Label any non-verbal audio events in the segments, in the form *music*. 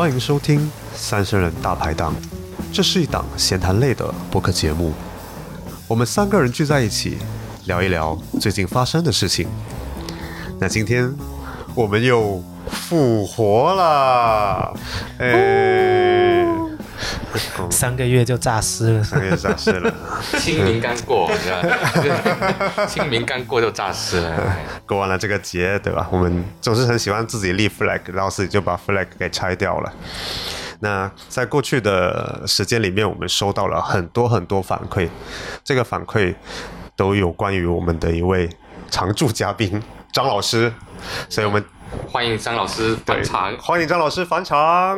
欢迎收听《三生人大排档》，这是一档闲谈类的播客节目。我们三个人聚在一起，聊一聊最近发生的事情。那今天我们又复活了，哎，三个月就诈尸了。三个月诈尸了。清明刚过，你知道吗？清明刚过就诈尸了。过完了这个节，对吧？我们总是很喜欢自己立 flag，然后自己就把 flag 给拆掉了。那在过去的时间里面，我们收到了很多很多反馈，这个反馈都有关于我们的一位常驻嘉宾张老师，所以我们欢迎张老师返场。欢迎张老师返场。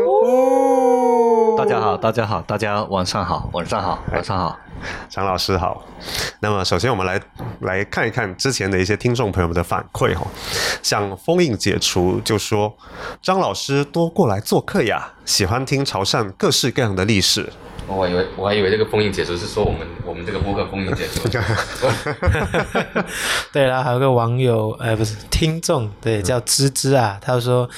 大家好，大家好，大家晚上好，晚上好，晚上好。张老师好。那么首先我们来来看一看之前的一些听众朋友们的反馈哈，像封印解除就说张老师多过来做客呀，喜欢听潮汕各式各样的历史。我以为我还以为这个封印解除是说我们我们这个播客封印解除。*laughs* 对啦，还有个网友，呃，不是听众，对，叫芝芝啊，他说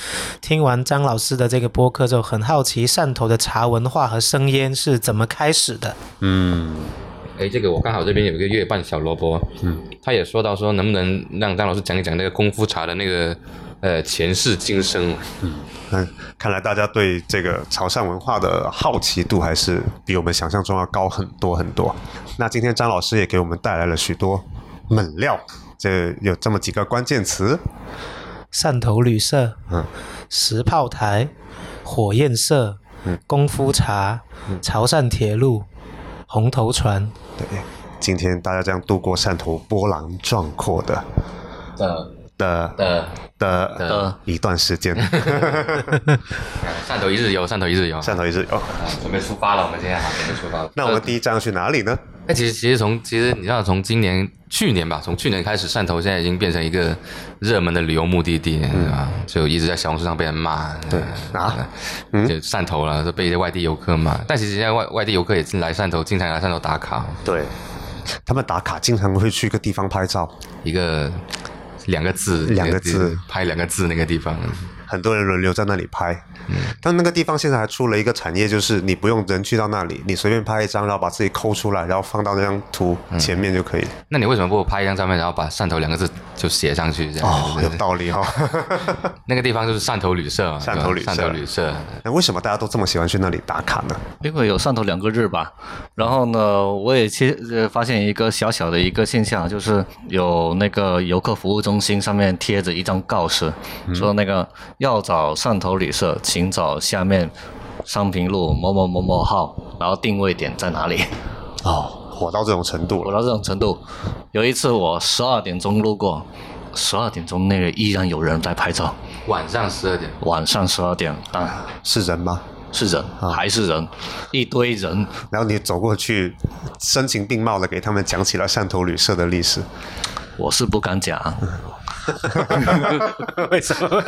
听完张老师的这个播客之后，很好奇汕头的茶文化和生腌是怎么开始的。嗯，哎，这个我刚好这边有一个月半小萝卜，嗯，他也说到说能不能让张老师讲一讲那个功夫茶的那个呃前世今生。嗯看来大家对这个潮汕文化的好奇度还是比我们想象中要高很多很多。那今天张老师也给我们带来了许多猛料，这有这么几个关键词。汕头旅社、嗯石炮台、火焰社、功夫茶、潮汕铁路、红头船。对，今天大家将度过汕头波澜壮阔的的的的的的一段时间。*laughs* 汕头一日游，汕头一日游，汕头一日游。啊准备出发了，我们今天好准备出发了。那我们第一站要去哪里呢？那其实其实从其实你知道从今年去年吧，从去年开始，汕头现在已经变成一个热门的旅游目的地，对吧？就一直在小红书上被人骂，对啊，就汕头了，就被一些外地游客骂。但其实现在外外地游客也是来汕头，经常来汕头打卡，对，他们打卡经常会去一个地方拍照，一个两个字，两个字。拍两个字那个地方，很多人轮流在那里拍。但那个地方现在还出了一个产业，就是你不用人去到那里，你随便拍一张，然后把自己抠出来，然后放到那张图前面就可以。那你为什么不拍一张照片，然后把汕头两个字就写上去？这样哦，有道理哈、*laughs* 那个地方就是汕头旅社嘛，*laughs* 汕头旅社汕头旅社，那为什么大家都这么喜欢去那里打卡呢？因为有汕头两个日吧，然后呢，我也其呃发现一个小小的一个现象，就是有那个游客服务中心上面贴着一张告示，说那个要找汕头旅社，请找下面商平路某某某某号，然后定位点在哪里。哦，火到这种程度了。我到这种程度，有一次我十二点钟路过，十二点钟那个依然有人在拍照，晚上十二点。晚上十二点啊，是人吗？是人，还是人，一堆人。然后你走过去，声情并茂的给他们讲起了汕头旅社的历史。我是不敢讲，*laughs* 为什么？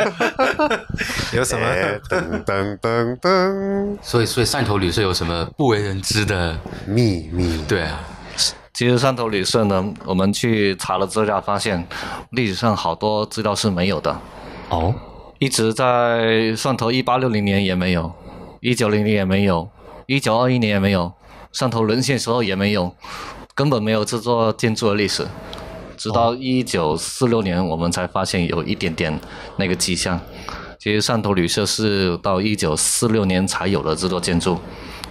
*laughs* 有什么？哎噔噔噔噔，所以，所以汕头旅社有什么不为人知的？秘密。对啊，其实汕头旅社呢，我们去查了资料，发现历史上好多资料是没有的，哦，一直在汕头一八六零年也没有，一九零零也没有，一九二一年也没有，汕头沦陷时候也没有，根本没有这座建筑的历史。直到一九四六年，我们才发现有一点点那个迹象。其实汕头旅社是到一九四六年才有的这座建筑，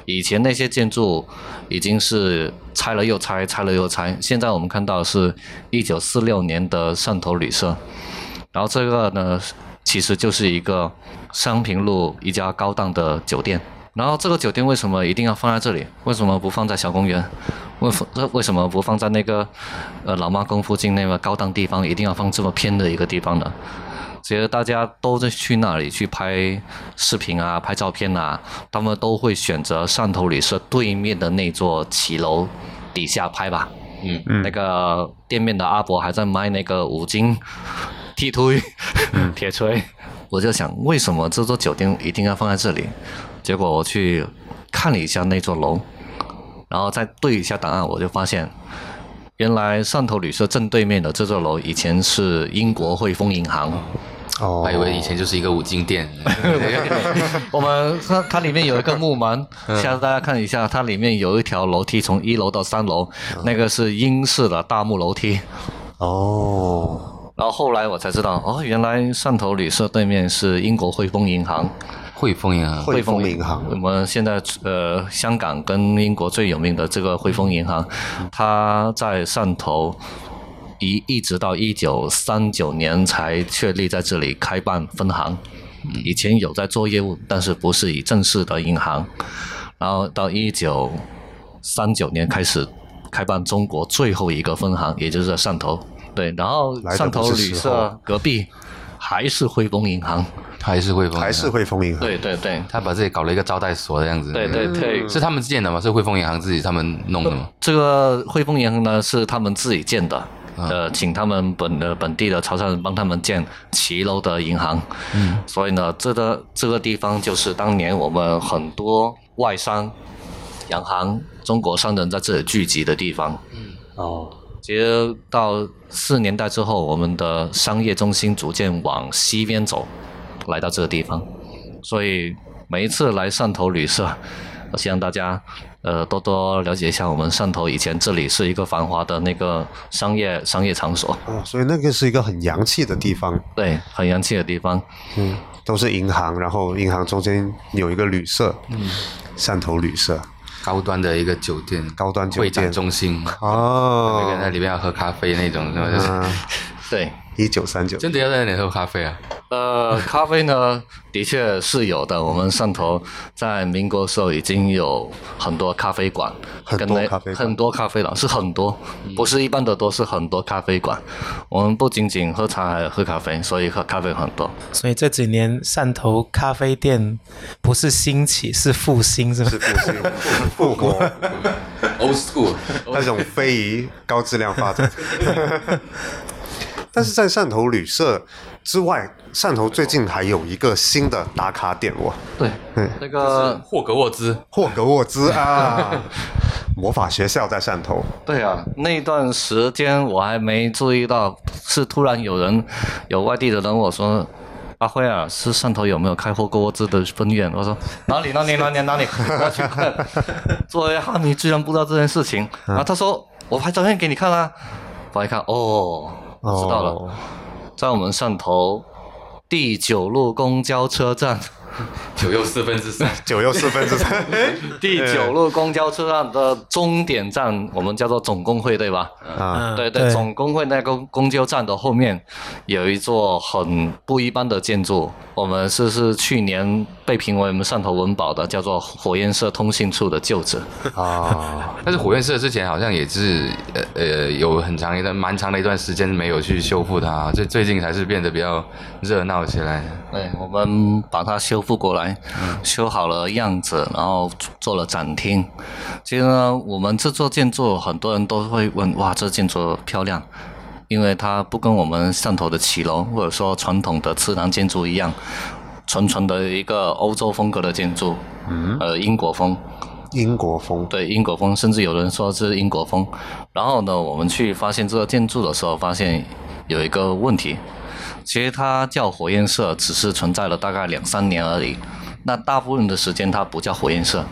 以前那些建筑已经是拆了又拆，拆了又拆。现在我们看到是一九四六年的汕头旅社，然后这个呢，其实就是一个商平路一家高档的酒店。然后这个酒店为什么一定要放在这里？为什么不放在小公园？为为为什么不放在那个呃老妈宫附近那个高档地方？一定要放这么偏的一个地方呢？其实大家都在去那里去拍视频啊、拍照片啊，他们都会选择汕头旅社对面的那座骑楼底下拍吧。嗯嗯，那个店面的阿伯还在卖那个五金 *laughs* 剃推、*laughs* 铁锤，我就想为什么这座酒店一定要放在这里？结果我去看了一下那座楼，然后再对一下档案，我就发现，原来汕头旅社正对面的这座楼以前是英国汇丰银行。哦还以为以前就是一个五金店。*laughs* 我们它它里面有一个木门，*laughs* 下次大家看一下，它里面有一条楼梯从一楼到三楼，那个是英式的大木楼梯。哦，然后后来我才知道，哦，原来汕头旅社对面是英国汇丰银行。汇丰银行，汇丰银行我们现在呃，香港跟英国最有名的这个汇丰银行，它在汕头一一直到一九三九年才确立在这里开办分行。以前有在做业务，但是不是以正式的银行。然后到一九三九年开始开办中国最后一个分行，也就是在汕头。对，然后汕头旅社隔壁还是汇丰银行。还是汇丰银行，还是汇丰银行。对对对，他把自己搞了一个招待所的样子。对对对，是他们建的吗？是汇丰银行自己他们弄的吗？这个汇丰银行呢是他们自己建的，呃，请他们本呃本地的潮汕人帮他们建骑楼的银行，嗯，所以呢，这个这个地方就是当年我们很多外商、洋行、中国商人在这里聚集的地方。嗯哦，其实到四年代之后，我们的商业中心逐渐往西边走，来到这个地方，所以每一次来汕头旅社，我希望大家呃多多了解一下我们汕头以前这里是一个繁华的那个商业商业场所，哦，所以那个是一个很洋气的地方，对，很洋气的地方。嗯，都是银行，然后银行中间有一个旅社，嗯，汕头旅社，高端的一个酒店，高端酒店。会展中心。哦，那个哦，在里面要喝咖啡那种，是吧？就是？嗯，*laughs* 对，一九三九，真的要在那里喝咖啡啊？呃，咖啡呢，的确是有的。我们汕头在民国时候已经有很多咖啡馆，很跟那多咖啡馆很多咖啡馆是很多，不是一般的多，是很多咖啡馆。我们不仅仅喝茶，还有喝咖啡，所以喝咖啡很多。所以这几年汕头咖啡店不是兴起，是复兴，是吧？是复兴 *laughs* 复活，Old school，那种非遗高质量发展。*laughs* 但是在汕头旅社之外，汕头最近还有一个新的打卡点哦，对，那个霍格沃兹，霍格沃兹啊，魔法学校在汕头。对啊，那段时间我还没注意到，是突然有人有外地的人我说。阿辉啊，是汕头有没有开霍格沃兹的分院？我说哪里哪里哪里哪里，我去看。*laughs* 作为哈迷，居然不知道这件事情。然后他说我拍照片给你看啊，我一看哦，我知道了，在我们汕头第九路公交车站，*laughs* 九又四分之三，*laughs* 九又四分之三，*laughs* 第九路公交车站的终点站，我们叫做总工会，对吧？啊，嗯。对对，总工会那个公交站的后面有一座很不一般的建筑，我们是是去年被评为我们汕头文保的，叫做火焰社通信处的旧址。啊，但是火焰社之前好像也是呃呃有很长一段蛮长的一段时间没有去修复它，最最近才是变得比较热闹起来。对，我们把它修复过来，修好了样子，然后做了展厅。其实呢，我们这座建筑很多人都会问，哇，这建筑漂亮。因为它不跟我们汕头的骑楼或者说传统的祠堂建筑一样，纯纯的一个欧洲风格的建筑，嗯，呃，英国风，英国风，对英国风，甚至有人说是英国风。然后呢，我们去发现这个建筑的时候，发现有一个问题，其实它叫火焰社，只是存在了大概两三年而已。那大部分的时间它不叫火焰社，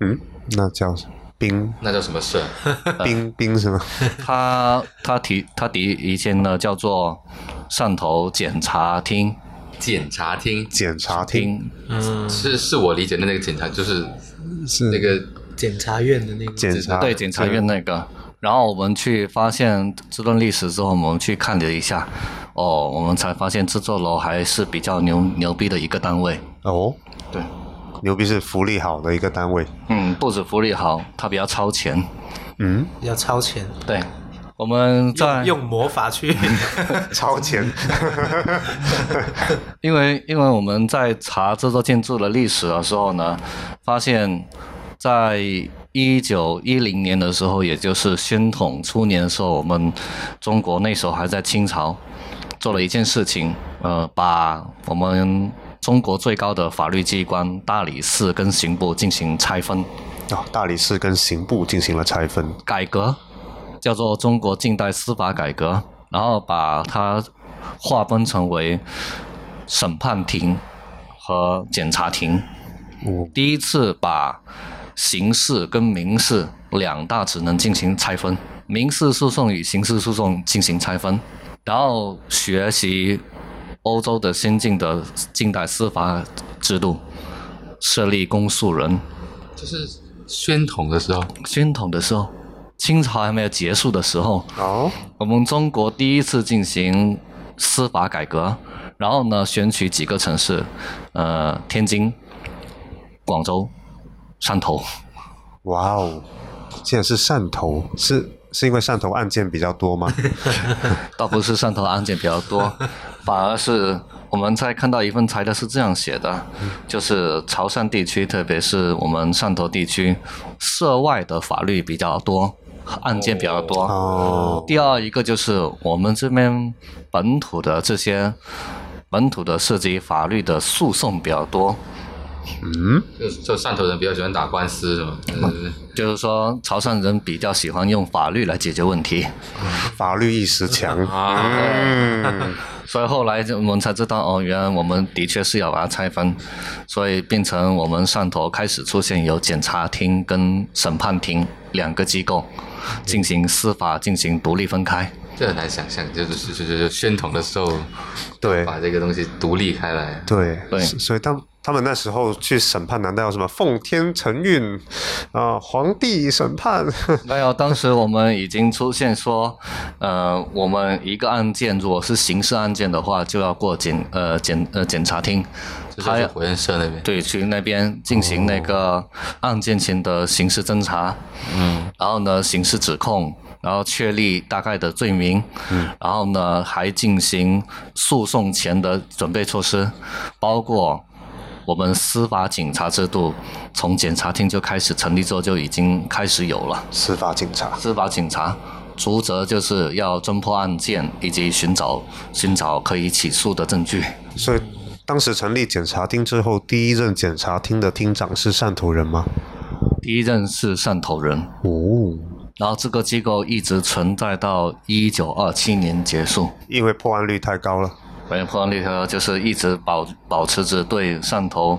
嗯，那叫冰那叫什么社？*laughs* 冰冰是吗？*laughs* 它它提它提以前呢叫做汕头检察厅检察厅检察厅厅，嗯，是是我理解的那个检察，就是是那个检察院的那个检察对检察院那个。然后我们去发现这段历史之后，我们去看了一下，哦，我们才发现这座楼还是比较牛牛逼的一个单位。哦，对，牛逼是福利好的一个单位。嗯，不止福利好，它比较超前。嗯，比较超前，对，我们在用用魔法去，*laughs* 超前。*laughs* 因为因为我们在查这座建筑的历史的时候呢，发现，在一九一零年的时候，也就是宣统初年的时候，我们中国那时候还在清朝，做了一件事情，呃，把我们中国最高的法律机关大理寺跟刑部进行拆分。哦，大理寺跟刑部进行了拆分。改革，叫做中国近代司法改革，然后把它划分成为审判庭和检察庭。哦第一次把刑事跟民事两大职能进行拆分，民事诉讼与刑事诉讼进行拆分，然后学习欧洲的先进的近代司法制度，设立公诉人。就是宣统的时候，宣统的时候，清朝还没有结束的时候，哦，我们中国第一次进行司法改革，然后呢，选取几个城市，呃，天津、广州、汕头。哇哦，竟然是汕头，是是因为汕头案件比较多吗？*laughs* 倒不是汕头案件比较多，*laughs* 反而是我们在看到一份材料是这样写的，就是潮汕地区，特别是我们汕头地区，涉外的法律比较多，案件比较多。哦，第二一个就是我们这边本土的这些本土的涉及法律的诉讼比较多，嗯，就就汕头人比较喜欢打官司，是吗？就是就是说潮汕人比较喜欢用法律来解决问题，法律意识强。啊，嗯，所以后来我们才知道哦，原来我们的确是要把它拆分，所以变成我们汕头开始出现有检察厅跟审判庭两个机构进行司法进行独立分开。这很难想象，就是就就就宣统的时候，对把这个东西独立开来。对对所以当他们那时候去审判，难道要什么奉天承运？啊、皇帝审判？没有，当时我们已经出现说，呃，我们一个案件如果是刑事案件的话，就要过检呃检呃检察厅，他要就是火焰社那边，对去那边进行那个案件前的刑事侦查，嗯，然后呢刑事指控，然后确立大概的罪名，嗯，然后呢还进行诉讼前的准备措施，包括我们司法警察制度从检察厅就开始成立之后就已经开始有了。司法警察。司法警察职责就是要侦破案件以及寻找寻找可以起诉的证据。所以当时成立检察厅之后，第一任检察厅的厅长是汕头人吗？第一任是汕头人，哦，然后这个机构一直存在到一九二七年结束。因为破案率太高了。本破案率呢，就是一直保保持着对汕头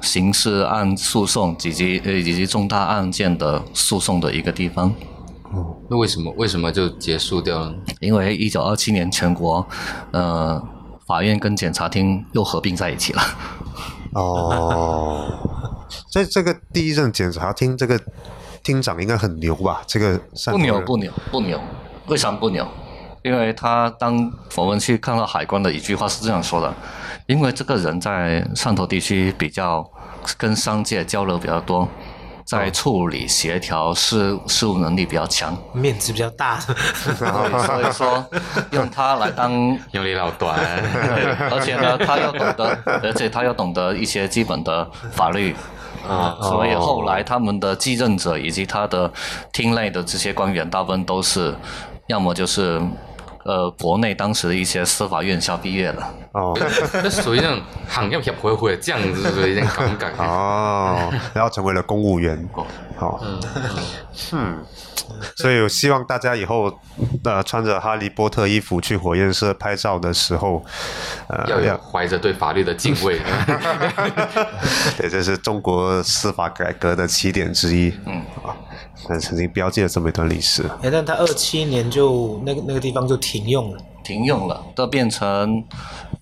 刑事案诉讼以及呃以及重大案件的诉讼的一个地方。哦那为什么为什么就结束掉了？因为一九二七年全国，呃，法院跟检察厅又合并在一起了。哦，*laughs* 所以这个第一任检察厅这个厅长应该很牛吧？这个不牛不牛不牛，为什么不牛？因为他当我们去看到海关的一句话是这样说的：，因为这个人在汕头地区比较跟商界交流比较多，在处理协调事事务能力比较强，面子比较大，所以说用他来当有理老短，而且呢，他要懂得，而且他要懂得一些基本的法律。啊，所以后来他们的继任者以及他的厅内的这些官员，大部分都是要么就是呃国内当时的一些司法院校毕业的。哦 *laughs* 这属于那种行业协会会这样子的一种感觉。哦，然后成为了公务员。好，嗯，所以我希望大家以后呃穿着哈利波特衣服去火焰社拍照的时候，呃要有怀着对法律的敬畏。*laughs* 对，这是中国司法改革的起点之一。嗯，啊，那曾经标记了这么一段历史。哎，但他二七年就那个那个地方就停用了。停用了，都变成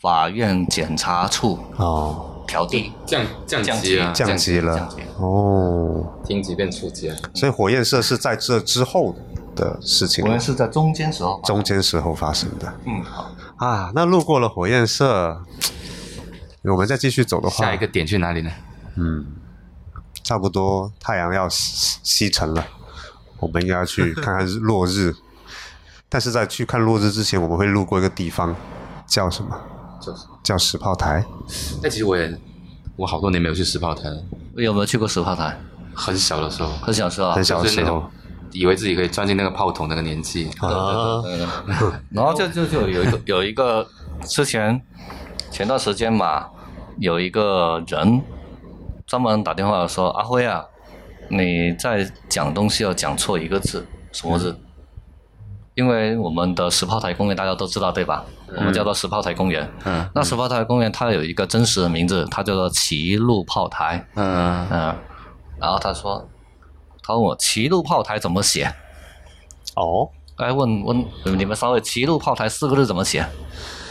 法院检察处哦，调低降降降级啊，降级了。哦，厅级变处级啊。所以火焰社是在这之后的事情火焰是在中间时候，中间时候发生的嗯好，啊。那路过了火焰社，我们再继续走的话，下一个点去哪里呢？嗯，差不多太阳要西西沉了，我们应该要去看看日落日。*laughs* 但是在去看落日之前，我们会路过一个地方，叫什么？就是，叫石炮台。但其实我也我好多年没有去石炮台了，有没有去过石炮台？很小的时候，很小时候啊，很小的时候以为自己可以钻进那个炮筒那个年纪。*laughs* 然后就就就有一个有一个之前前段时间嘛，有一个人专门打电话说：“阿辉啊，你在讲东西要讲错一个字，什么字？”因为我们的石炮台公园大家都知道对吧？我们叫做石炮台公园。嗯那石炮台公园它有一个真实的名字，它叫做齐路炮台。嗯，嗯，然后他说，他问我齐路炮台怎么写？哦，哎问问你们稍微齐路炮台四个字怎么写？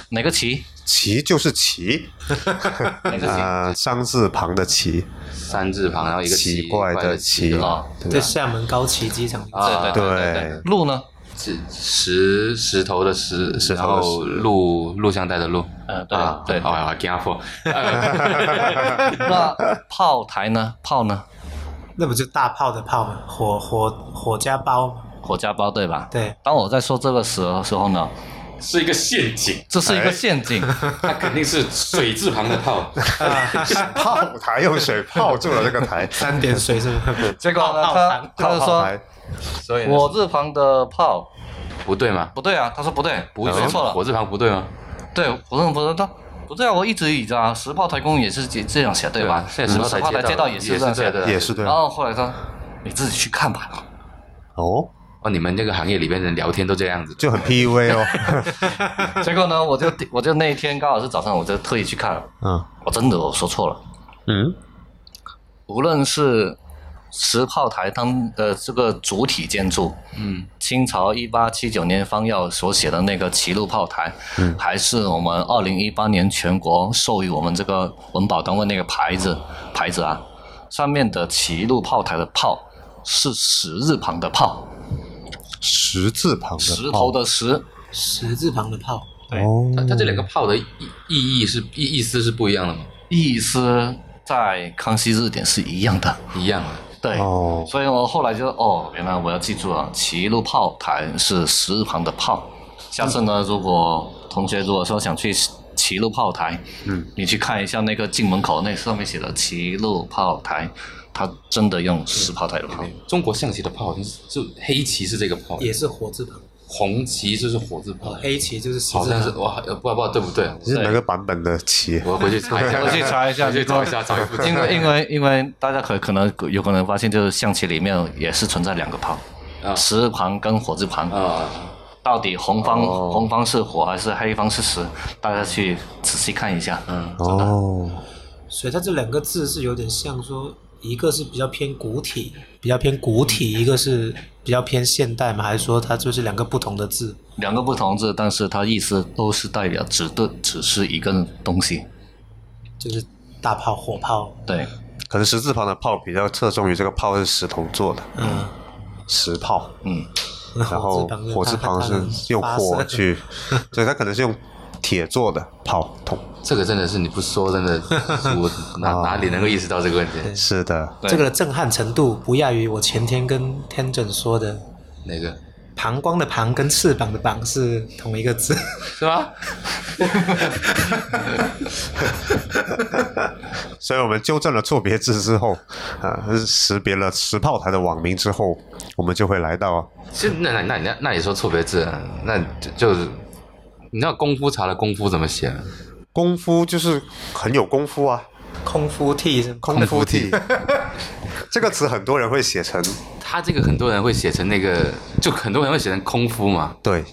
哪个齐？齐就是旗，*laughs* 哪个齐？呃，商字旁的齐，三字旁，然后一个奇怪的的奇啊，在厦门高崎机场。啊，对对对对。路呢？是石石头的石，石头的石然后录录像带的录，呃，对啊，对。哦，我惊破，*laughs* 那炮台呢？炮呢？那不就大炮的炮吗？火火火加包吗？火加包对吧？对，当我在说这个时候时候呢，是一个陷阱，这是一个陷阱。它肯定是水字旁的炮，*laughs* 炮台用水泡住了这个台，三点水是不是？*laughs* 结果呢，他他就说炮台所以呢火字旁的炮。不对吗？不对啊，他说不对，不说错了。火字旁不对吗？对，火字旁不对，他不对啊，我一直以着啊，石炮台公园也是这这样写对吧？现在石炮台街道也是这样写的，也是对。然后后来他你自己去看吧。哦，哦，你们这个行业里边人聊天都这样子，就很 PUA 哦，*laughs* 结果呢，我就我就那一天刚好是早上，我就特意去看了，嗯。我真的我说错了，嗯，无论是石炮台它们的这个主体建筑，嗯，清朝一八七九年方要所写的那个齐路炮台，嗯，还是我们二零一八年全国授予我们这个文保单位那个牌子牌子啊，上面的齐路炮台的炮是十字旁的炮，石字旁的石头的石，十字旁的炮。对，它它这两个炮的意意义是意意思是不一样的吗？意思在康熙字典是一样的。一样的，对，哦所以我后来就哦，原来我要记住了，齐路炮台是石字旁的炮。下次呢，如果同学如果说想去齐路炮台，嗯，你去看一下那个进门口那上面写的齐路炮台，它真的用石炮台的炮。中国象棋的炮好像是就黑棋是这个炮，也是火字旁，红旗就是火字炮哦，，黑旗就是十字好像是旁。哇，呃不知道对不对？你是哪个版本的旗？我回去查一下，我去查一下 *laughs* 去找一下，找一副。因为因为因为大家可可能有可能发现，就是象棋里面也是存在两个旁，啊石字旁跟火字旁。啊，到底红方、哦红方是火还是黑方是石？大家去仔细看一下。嗯，哦，所以它这两个字是有点像说，一个是比较偏古体，比较偏古体，一个是比较偏现代嘛？还是说它就是两个不同的字？两个不同字，但是它意思都是代表指的只是一个东西。就是大炮、火炮。对，可能十字旁的炮比较侧重于这个炮是石头做的，嗯，石炮，嗯，然后火字旁是用火去，*laughs* 所以它可能是用铁做的炮筒。这个真的是你不说，真的 *laughs* 我哪哪里能够意识到这个问题？是的，对这个的震撼程度不亚于我前天跟天正说的，哪个膀胱的膀跟翅膀的膀是同一个字。是吗？*laughs* 所以我们纠正了错别字之后，啊，识别了石炮台的网名之后，我们就会来到那那那那那你说错别字啊，那就就是你知道功夫茶的功夫怎么写？吗？功夫，就是很有功夫啊，空腹 T 是吗？空夫体。*laughs* 这个词很多人会写成。他这个很多人会写成那个，就很多人会写成空腹嘛，对，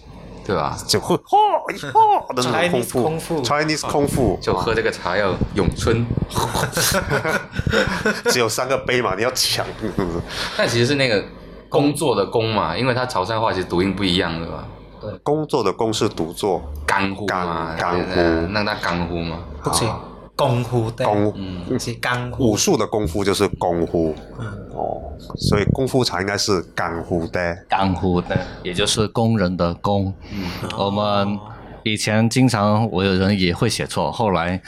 对吧？就会 *laughs* 嚯嚯的那种 Chinese 空腹 Chinese 空腹，就喝这个茶要咏春，*laughs* 只有三个杯嘛，你要抢。但其实是那个工作的工嘛，因为它潮汕话其实读音不一样的嘛，工作的工是读作，干呼嘛，干干呼。呃那那干呼嘛，不行，功夫对，功是干呼。武术的功夫就是功夫，哦，所以功夫茶应该是干呼的。干呼的，也就是工人的工。我们以前经常我有人也会写错，后来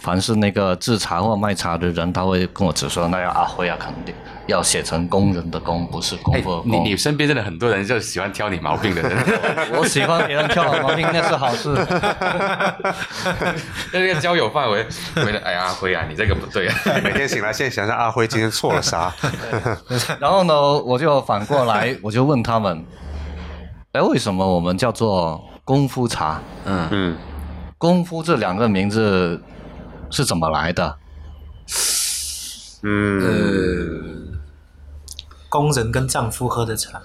凡是那个制茶或卖茶的人，他会跟我指说，那要阿辉啊，肯定要写成工人的工，不是功哎夫的，工。你你身边真的很多人就喜欢挑你毛病的人，*laughs* 我喜欢别人挑我毛病，那是好事。*laughs* 那个交友范围，觉得哎呀，阿辉啊，你这个不对啊，每天醒来，先想想阿辉今天错了啥？*laughs* 然后呢，我就反过来，我就问他们，哎，为什么我们叫做功夫茶？嗯，嗯，功夫这两个名字是怎么来的？嗯，工人跟丈夫喝的茶，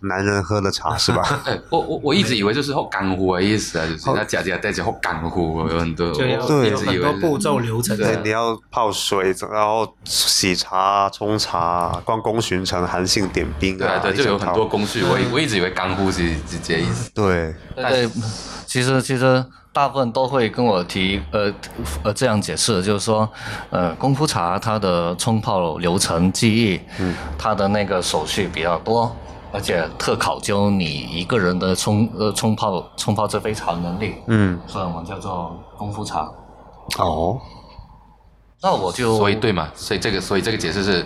男人喝的茶 *laughs* 是吧？哎，我我我一直以为就是好干乎的意思啊，就是那假假带着好干乎，有很多对有一直以为是很多步骤流程对，你要泡水，然后洗茶、冲茶、关公巡城、韩信点兵啊，对啊对，就有很多工序，我我一直以为干乎是是这意思。对，对，其实其实大部分都会跟我提，呃呃这样解释，就是说，呃，功夫茶它的冲泡流程技艺，嗯，它的那个手续比较多，而且特考究你一个人的冲呃冲泡冲泡这杯茶能力，嗯，所以我们叫做功夫茶。哦，那我就所以对嘛，所以这个所以这个解释是，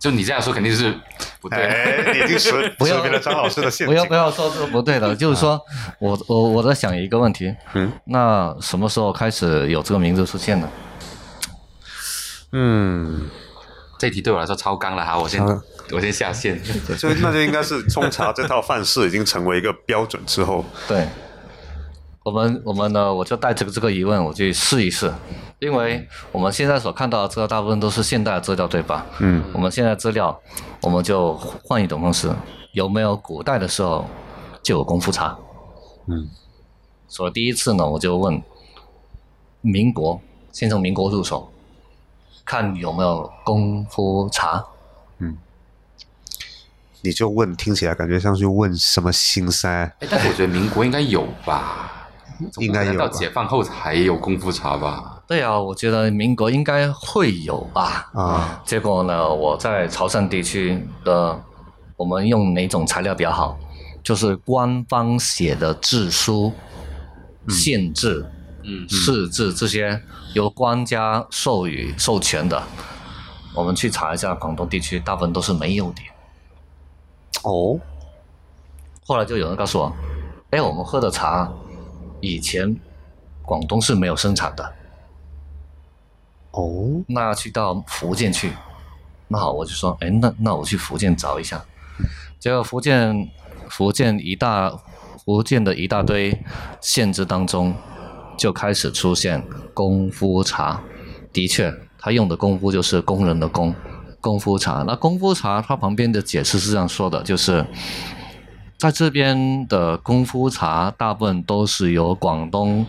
就你这样说肯定是不对的。哎，你已经识不要识别了张老师的陷不要不。要说这不对的，就是说我我我在想一个问题，嗯，那什么时候开始有这个名字出现呢？嗯，这题对我来说超纲了哈，我先超我先下线。*laughs* 就那就应该是冲茶这套范式已经成为一个标准之后，对，我们我们呢，我就带着这个疑问，我去试一试，因为我们现在所看到的资料大部分都是现代的资料，对吧？嗯，我们现在资料，我们就换一种方式，有没有古代的时候就有功夫茶？嗯，所以第一次呢，我就问民国，先从民国入手，看有没有功夫茶。嗯你就问，听起来感觉像是问什么心塞。哎，但是我觉得民国应该有吧，应该有到解放后才有功夫茶吧？对啊，我觉得民国应该会有吧。啊，结果呢，我在潮汕地区的，我们用哪种材料比较好？就是官方写的制书、县制、嗯，市制这些由官家授予授权的，我们去查一下，广东地区大部分都是没有的。哦，后来就有人告诉我，哎，我们喝的茶以前广东是没有生产的，哦，那去到福建去，那好，我就说，哎，那那我去福建找一下。结果福建福建一大福建的一大堆县制当中，就开始出现功夫茶。的确，他用的功夫就是工人的工，功夫茶。那功夫茶，它旁边的解释是这样说的，就是在这边的功夫茶，大部分都是由广东，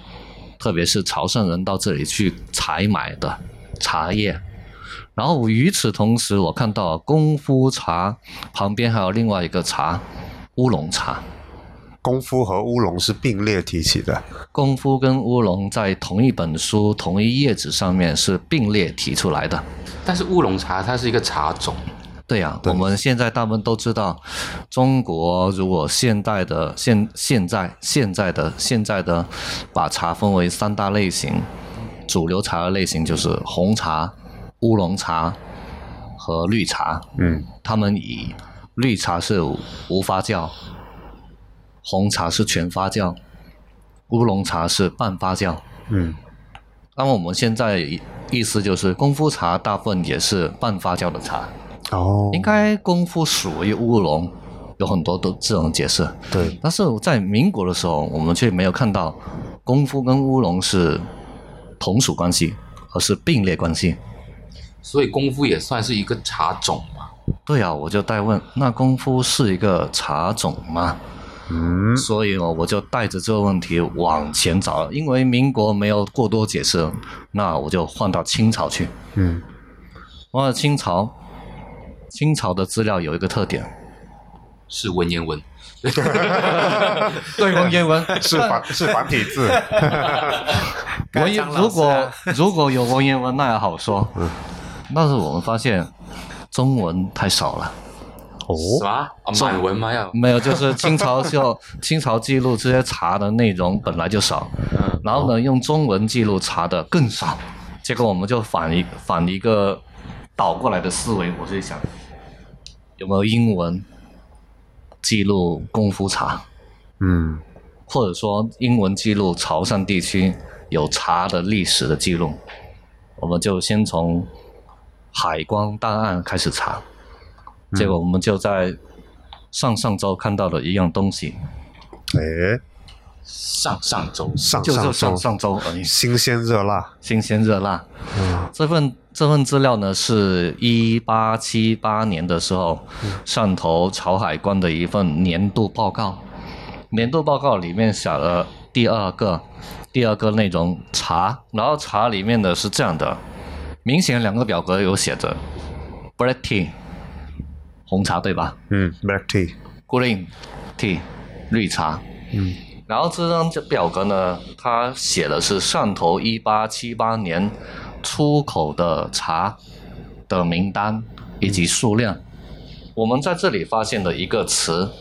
特别是潮汕人到这里去采买的茶叶。然后与此同时，我看到功夫茶旁边还有另外一个茶，乌龙茶。功夫和乌龙是并列提起的。功夫跟乌龙在同一本书、同一页纸上面是并列提出来的。但是乌龙茶它是一个茶种，对呀、对我们现在大部分都知道，中国如果现代的现现在现在的现在的把茶分为三大类型，主流茶的类型就是红茶、乌龙茶和绿茶。嗯，他们以绿茶是无发酵，红茶是全发酵，乌龙茶是半发酵。嗯，那么我们现在意思就是，功夫茶大部分也是半发酵的茶。哦，应该功夫属于乌龙，有很多都这种解释。对，但是在民国的时候，我们却没有看到功夫跟乌龙是同属关系，而是并列关系。所以功夫也算是一个茶种嘛。对啊，我就带问，那功夫是一个茶种吗？嗯，所以哦，我就带着这个问题往前找，因为民国没有过多解释，那我就换到清朝去。嗯，换到清朝，清朝的资料有一个特点，是文言文，对文言文。*laughs* 是繁是繁体字。*laughs* 文言如果啊。如果有文言文那也好说，但是我们发现中文太少了，哦，是吧？啊，满文吗？要。没有，就是清朝就 *laughs* 清朝记录这些查的内容本来就少，然后呢用中文记录查的更少，结果我们就反一反一个倒过来的思维，我就想有没有英文记录功夫茶，嗯，或者说英文记录潮汕地区有茶的历史的记录，我们就先从海关档案开始查，结果我们就在上上周看到了一样东西，哎，上上周上就就上上周而已。新鲜热辣，新鲜热辣。嗯这份这份资料呢，是一八七八年的时候，汕头潮海关的一份年度报告。年度报告里面写了第二个第二个内容茶，然后茶里面的是这样的，明显两个表格有写着 black tea 红茶对吧嗯，black tea，？green tea 绿茶。嗯，然后这张表格呢，它写的是汕头一八七八年出口的茶的名单以及数量。我们在这里发现的一个词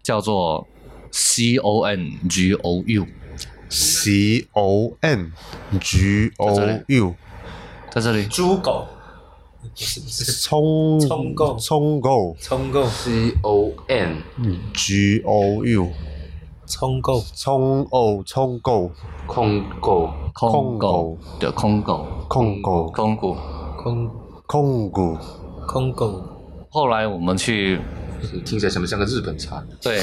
叫做 C O N G O U，C O N G 在 O 这里 U，在这里。猪狗，不是不是葱葱购冲购冲购 C O N G O U，葱购冲哦冲购空购空狗狗的空狗控狗空股。空。控股空狗后来我们去听起来像不像个日本茶？对，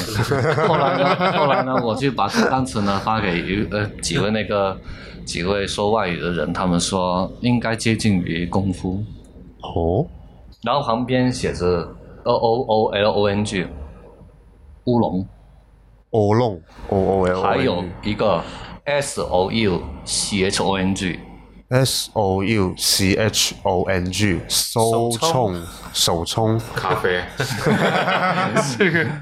后来呢，*laughs* 后来呢，我去把这单词呢发给一呃几位那个几位说外语的人，他们说应该接近于功夫，哦？然后旁边写着 O O O L O N G 乌龙，欧龙 O O L，还有一个 S O U C H O N G，S O U C H O N G 手冲手冲咖啡。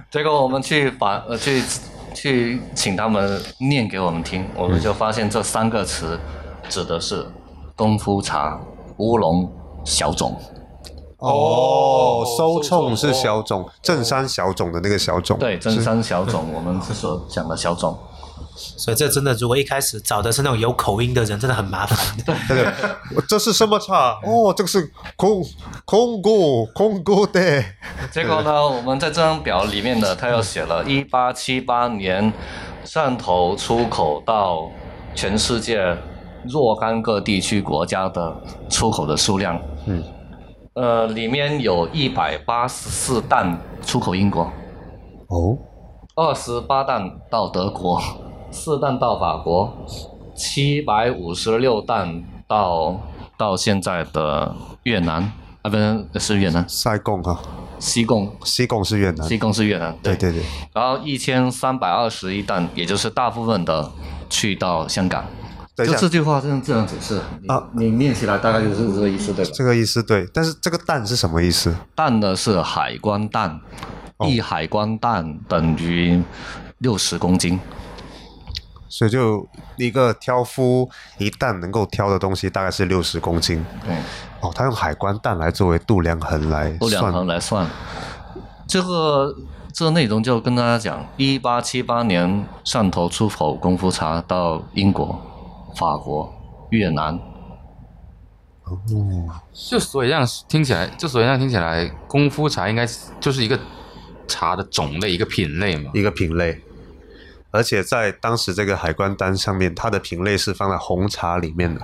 结果我们去把呃去去请他们念给我们听，我们就发现这三个词指的是功夫茶、乌龙、小种。哦，收冲是小种，正山小种的那个小种，对，正山小种，我们是所讲的小种。所以这真的，如果一开始找的是那种有口音的人，真的很麻烦。*laughs* 对，这是什么茶？哦，这 *laughs* 个是空空谷空谷的，结果呢，我们在这张表里面呢，它又写了一八七八年汕头出口到全世界若干个地区国家的出口的数量。嗯，呃，里面有一百八十四担出口英国，哦，二十八担到德国，四担到法国，七百五十六担到到现在的越南。啊，不是是越南，塞贡哈，西贡，西贡是越南，西贡是越南，对。对对，然后一千三百二十一担，也就是大部分的去到香港。就等一下这句话这样这样解释，你啊你念起来大概就是这个意思，对吧？这个意思对，但是这个蛋是什么意思？担呢是海关担，哦一海关担等于六十公斤。所以就一个挑夫一担能够挑的东西大概是六十公斤。对，哦，他用海关蛋来作为度量衡来度量衡算。来算。这个这个内容就跟大家讲，一八七八年汕头出口功夫茶到英国、法国、越南。哦就所以这样听起来，就所以这样听起来，功夫茶应该就是一个茶的种类，一个品类嘛。一个品类，而且在当时这个海关单上面，它的品类是放在红茶里面的，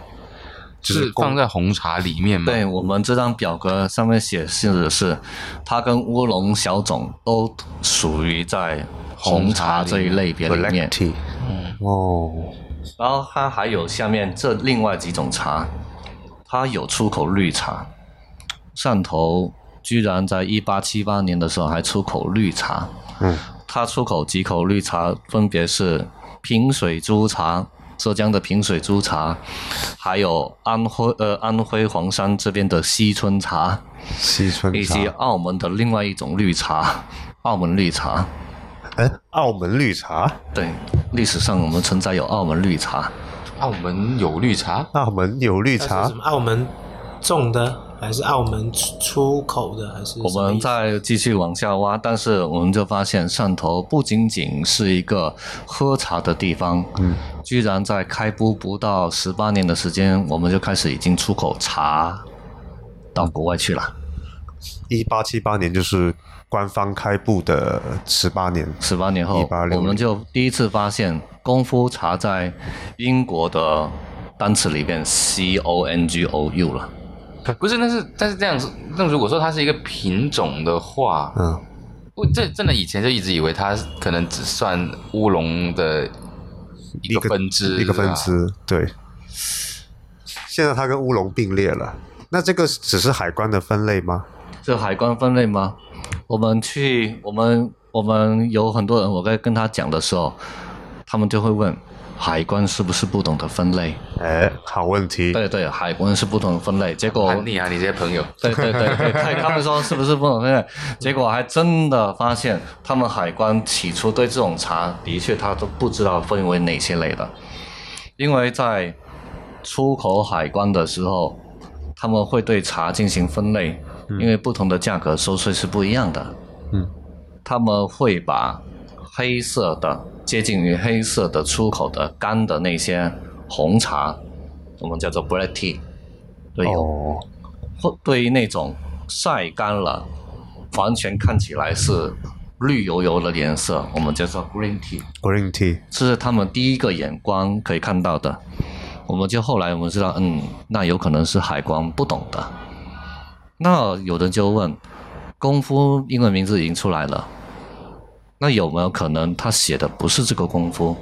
就是公放在红茶里面嘛。对我们这张表格上面显示的是，它跟乌龙小种都属于在红茶这一类别里面。哦，然后它还有下面这另外几种茶，它有出口绿茶，汕头居然在一八七八年的时候还出口绿茶。嗯，它出口几口绿茶，分别是平水珠茶。浙江的平水珠茶，还有安徽呃安徽黄山这边的西春茶，西春以及，澳门的另外一种绿茶，澳门绿茶。哎，澳门绿茶，对，历史上我们存在有澳门绿茶。澳门有绿茶，澳门有绿茶什，么？澳门种的，还是澳门出出口的，还是我们再继续往下挖，但是我们就发现汕头不仅仅是一个喝茶的地方，嗯，居然在开埠不到十八年的时间，我们就开始已经出口茶到国外去了。一八七八年就是官方开布的十八年。十八年后，1860我们就第一次发现功夫茶在英国的单词里边 C O N G O U 了。不是？但是但是这样子，那如果说它是一个品种的话，嗯，我这真的以前就一直以为它可能只算乌龙的一个分支，一个分。支，对。现在它跟乌龙并列了，那这个只是海关的分类吗？这海关分类吗？我们去，我们我们有很多人，我在跟他讲的时候，他们就会问，海关是不是不懂得分类？哎，好问题。对对，海关是不懂得分类。结果叛逆啊，你这些朋友，对对对对，对他们说是不是不懂分类？结果还真的发现，他们海关起初对这种茶的确他都不知道分为哪些类的，因为在出口海关的时候，他们会对茶进行分类，因为不同的价格收税是不一样的。嗯，他们会把黑色的接近于黑色的出口的干的那些红茶，我们叫做 black tea，对，有哦，或对于那种晒干了，完全看起来是绿油油的颜色，我们叫做 green tea，，green tea，这是他们第一个眼光可以看到的。我们就后来我们知道，嗯，那有可能是海关不懂的。那有人就问，功夫英文名字已经出来了，那有没有可能他写的不是这个功夫，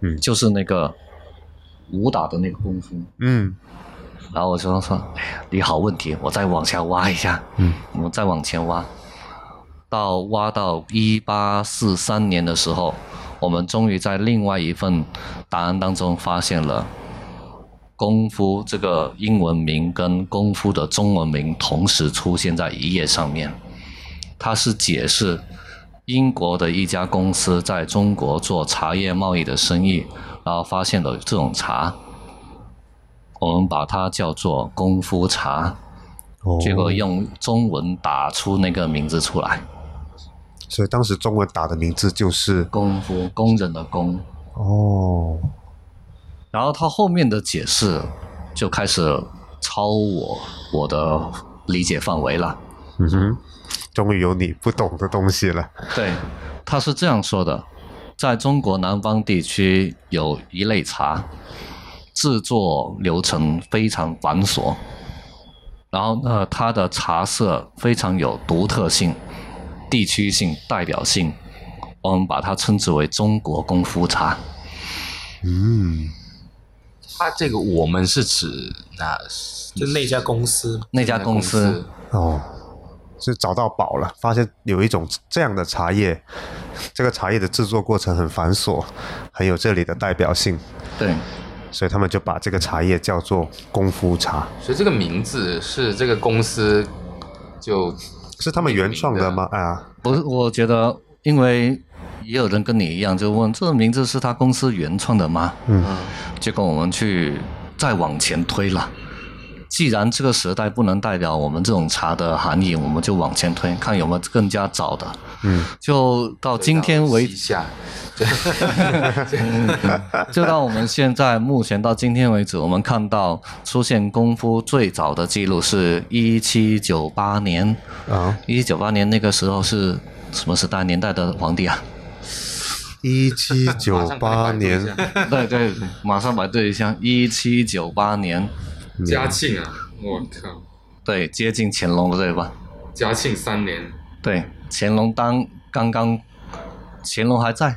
嗯就是那个武打的那个功夫？嗯然后我就说：“哎呀，你好问题，我再往下挖一下。”嗯，我们再往前挖，到挖到一八四三年的时候，我们终于在另外一份答案当中发现了“功夫”这个英文名跟“功夫”的中文名同时出现在一页上面。它是解释英国的一家公司在中国做茶叶贸易的生意，然后发现了这种茶。我们把它叫做功夫茶，哦结果用中文打出那个名字出来，所以当时中文打的名字就是功夫工人的工。哦，然后他后面的解释就开始超我我的理解范围了。嗯哼，终于有你不懂的东西了。对，他是这样说的：在中国南方地区有一类茶，制作流程非常繁琐，然后呢，它的茶色非常有独特性、地区性、代表性，我们把它称之为中国功夫茶。嗯，它这个我们是指那就那家公司，那家公司，哦，是找到宝了，发现有一种这样的茶叶，这个茶叶的制作过程很繁琐，很有这里的代表性，对，所以他们就把这个茶叶叫做功夫茶。所以这个名字是这个公司就是他们原创的吗？啊，不是，我觉得，因为也有人跟你一样，就问这个名字是他公司原创的吗？嗯，结果我们去再往前推了。既然这个时代不能代表我们这种茶的含义，我们就往前推，看有没有更加早的。嗯，就到今天为西夏，*laughs* 就到我们现在目前到今天为止，我们看到出现功夫最早的记录是一七九八年。啊，一七九八年那个时候是什么时代年代的皇帝啊？一七九八年，对对，对马上百对一下，一七九八年，*laughs* 嘉庆啊，我靠，对，接近乾隆了，对吧？嘉庆三年，对，乾隆当刚刚，乾隆还在，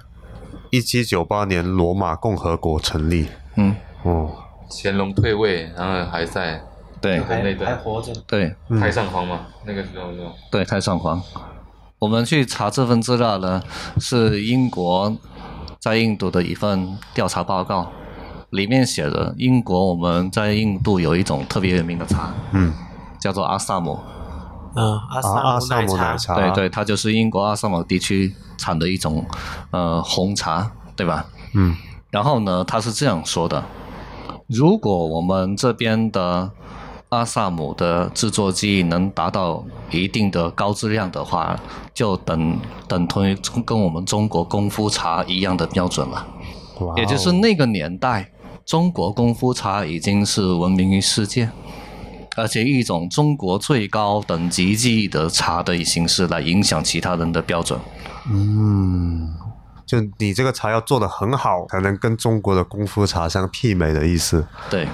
一七九八年罗马共和国成立。嗯，哦，乾隆退位，然后还在。对。还活着。对。太上皇嘛，那个时候就。对，太上皇。我们去查这份资料呢，是英国在印度的一份调查报告，里面写的英国我们在印度有一种特别有名的茶，嗯，叫做阿萨姆。嗯，阿啊，阿萨萨姆奶茶，对对，它就是英国阿萨姆地区产的一种呃红茶，对吧？嗯。然后呢，他是这样说的：如果我们这边的阿萨姆的制作技艺能达到一定的高质量的话，就等等同于跟我们中国功夫茶一样的标准了。也就是那个年代，中国功夫茶已经是闻名于世界，而且一种中国最高等级技艺的茶的形式来影响其他人的标准。嗯，就你这个茶要做的很好，才能跟中国的功夫茶相媲美的意思。对，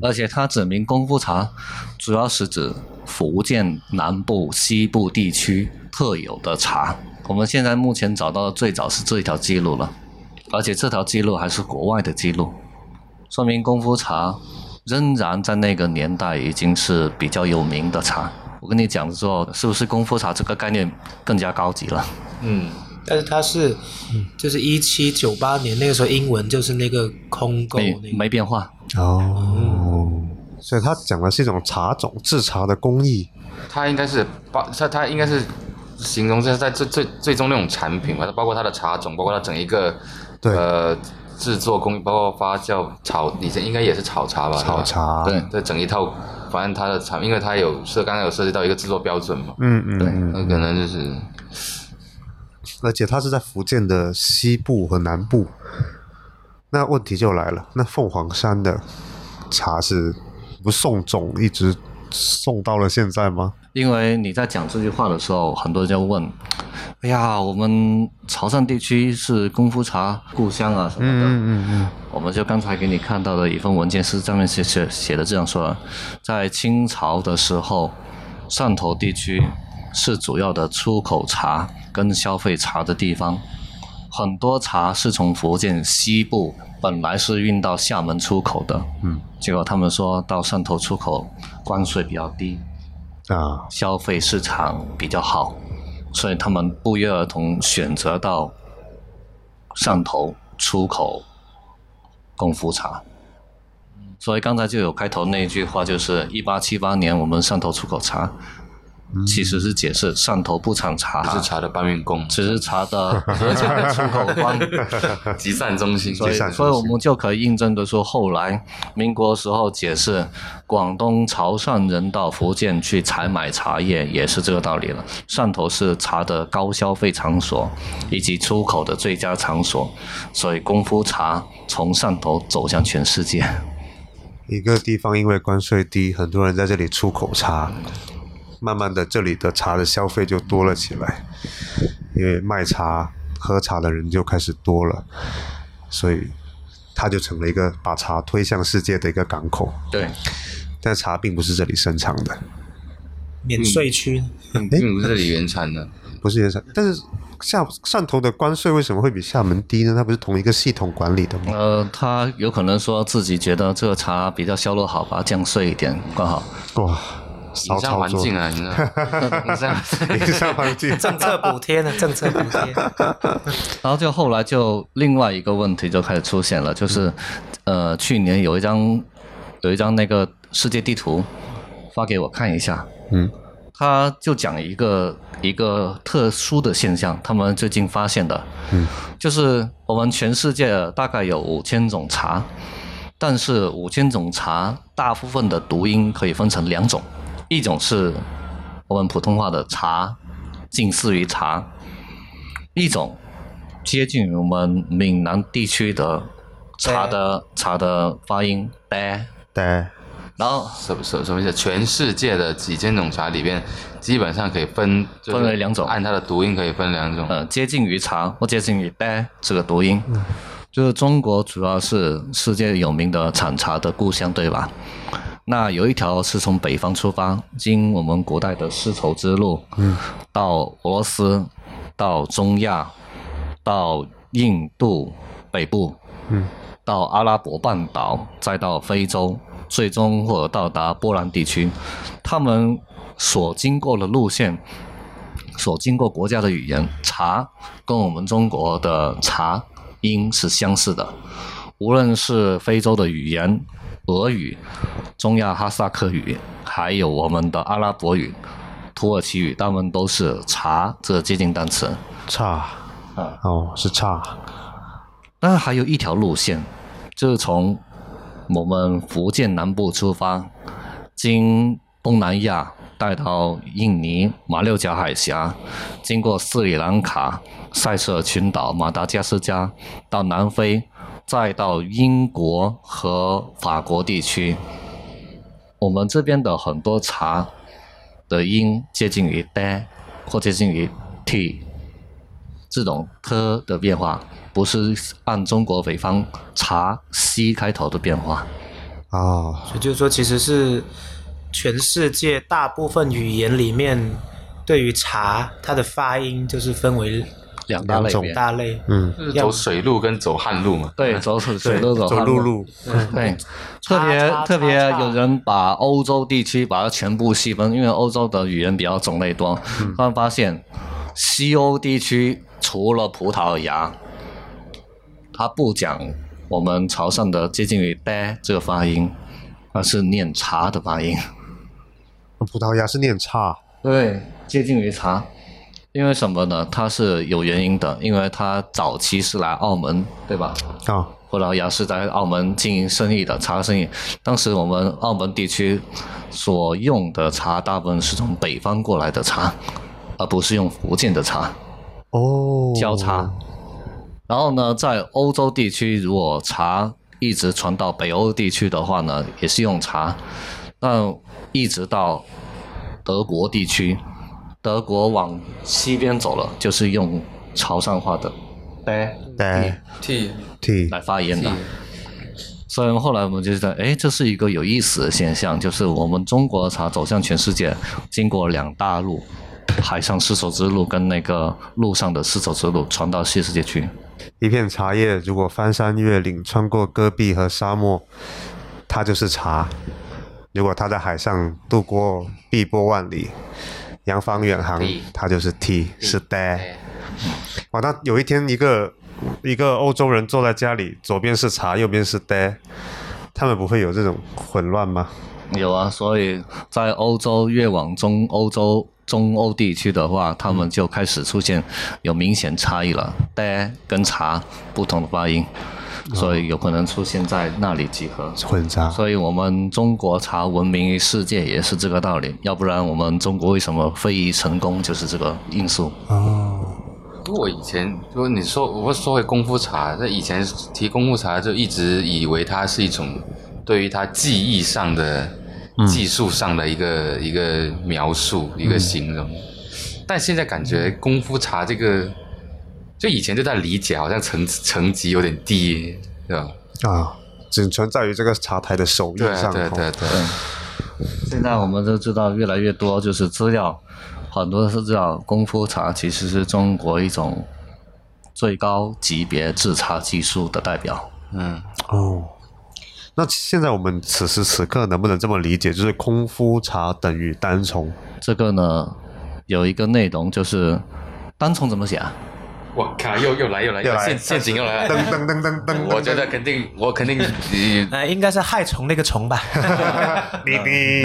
而且它指明功夫茶主要是指福建南部、西部地区特有的茶。我们现在目前找到的最早是这一条记录了，而且这条记录还是国外的记录，说明功夫茶仍然在那个年代已经是比较有名的茶。我跟你讲的时候，是不是功夫茶这个概念更加高级了？嗯，但是它是，就是一七九八年那个时候，英文就是那个空垢没那个没变化。哦，所以他讲的是一种茶种制茶的工艺。它应该是包，它它应该是形容是在最最最终那种产品吧，它包括它的茶种，包括它整一个对呃制作工艺，包括发酵炒，以前应该也是炒茶吧？炒茶，对，这整一套，反正它的产，因为它有涉刚才有涉及到一个制作标准嘛，嗯嗯对嗯，那可能就是而且它是在福建的西部和南部。那问题就来了，那凤凰山的茶是不送种一直送到了现在吗？因为你在讲这句话的时候，很多人就问：“哎呀，我们潮汕地区是功夫茶故乡啊什么的。嗯嗯我们就刚才给你看到的一份文件是上面写写写的这样说的：在清朝的时候，汕头地区是主要的出口茶跟消费茶的地方，很多茶是从福建西部本来是运到厦门出口的，嗯，结果他们说到汕头出口关税比较低，啊，消费市场比较好，所以他们不约而同选择到汕头出口功夫茶。所以刚才就有开头那一句话，就是一八七八年我们汕头出口茶，其实是解释汕头不产茶，只是茶的搬运工，只是茶的 *laughs* 合法的出口方。*laughs* 集散中心，所以，所以我们就可以印证的说，后来民国时候解释广东潮汕人到福建去采买茶叶，也是这个道理了。汕头是茶的高消费场所以及出口的最佳场所，所以功夫茶从汕头走向全世界。一个地方因为关税低，很多人在这里出口茶，慢慢的这里的茶的消费就多了起来，因为卖茶、喝茶的人就开始多了，所以它就成了一个把茶推向世界的一个港口。对，但茶并不是这里生产的，免税区，并不是这里原产的。不是原产。但是厦汕头的关税为什么会比厦门低呢？它不是同一个系统管理的吗？呃，他有可能说自己觉得这个茶比较销路好，把它降税一点，刚好。哇，营商！环境啊，你知道吗？营商营商环境，政策补贴呢？政策补贴，*laughs* 然后就后来就另外一个问题就开始出现了，就是，呃，去年有一张有一张那个世界地图发给我看一下，嗯，他就讲一个一个特殊的现象，他们最近发现的，嗯，就是我们全世界大概有五千种茶，但是五千种茶大部分的读音可以分成两种，一种是我们普通话的茶，近似于茶，一种接近于我们闽南地区的茶的茶的发音呆，对，然后什么什么什么意思？全世界的几千种茶里边，基本上可以分就是分为两种按它的读音可以分两种。呃接近于茶或接近于呆这个读音，就是中国主要是世界有名的产茶的故乡，对吧？那有一条是从北方出发，经我们古代的丝绸之路，嗯，到俄罗斯，到中亚，到印度北部，嗯，到阿拉伯半岛，再到非洲，最终或者到达波兰地区，他们所经过的路线，所经过国家的语言，茶跟我们中国的茶音是相似的，无论是非洲的语言俄语、中亚哈萨克语，还有我们的阿拉伯语、土耳其语，他们都是茶这个接近单词。差。啊。哦，是差，那还有一条路线，就是从我们福建南部出发，经东南亚带到印尼马六甲海峡，经过斯里兰卡、塞舌尔群岛、马达加斯加，到南非，再到英国和法国地区。我们这边的很多茶的音接近于 d 或接近于 t，这种 t 的变化，不是按中国北方茶 c 开头的变化。哦，所以就是说，其实是全世界大部分语言里面对于茶它的发音就是分为两大类别。大类。嗯，就是走水路跟走旱路嘛。对，走水水路走走旱陆路，对，特别特别有人把欧洲地区把它全部细分，因为欧洲的语言比较种类多，他们发现西欧地区除了葡萄牙，他不讲我们潮汕的接近于“呆”这个发音，而是念“茶”的发音。葡萄牙是念茶，对，接近于茶。因为什么呢？它是有原因的，因为它早期是来澳门，对吧？啊，葡萄牙是在澳门经营生意的茶生意。当时我们澳门地区所用的茶，大部分是从北方过来的茶，而不是用福建的茶哦，交叉。然后呢，在欧洲地区，如果茶一直传到北欧地区的话呢，也是用茶。但一直到德国地区，德国往西边走了，就是用潮汕话的“呗对替 T 来发言的。所以后来我们就觉得，哎，这是一个有意思的现象，就是我们中国茶走向全世界，经过两大路，海上丝绸之路跟那个路上的丝绸之路传到新世界去。一片茶叶，如果翻山越岭，穿过戈壁和沙漠，它就是茶；如果它在海上渡过碧波万里，扬帆远航地，它就是 T，是 d 哇，那有一天，一个一个欧洲人坐在家里，左边是茶，右边是 d 他们不会有这种混乱吗？有啊，所以在欧洲越往中欧洲中欧地区的话，他们就开始出现有明显差异了，呆跟茶不同的发音，所以有可能出现在那里集合。混杂。所以我们中国茶闻名于世界也是这个道理，要不然我们中国为什么非遗成功就是这个因素。哦，不过我以前，如果你说我说回功夫茶，那以前提功夫茶就一直以为它是一种对于它技艺上的、技术上的一个一个描述、一个形容，但现在感觉功夫茶这个，就以前就在理解，好像层层级有点低，对吧？啊，只存在于这个茶台的手艺上。对对对对，现在我们都知道越来越多，就是资料，很多是知道功夫茶其实是中国一种最高级别制茶技术的代表。嗯，哦，那现在我们此时此刻能不能这么理解，就是功夫茶等于单丛？这个呢，有一个内容就是单丛怎么写啊？我靠，又又来又来又来陷陷阱又来噔了，噔噔噔噔噔，我觉得肯定我肯定。呃，应该是害虫那个虫吧？*laughs* 滴滴。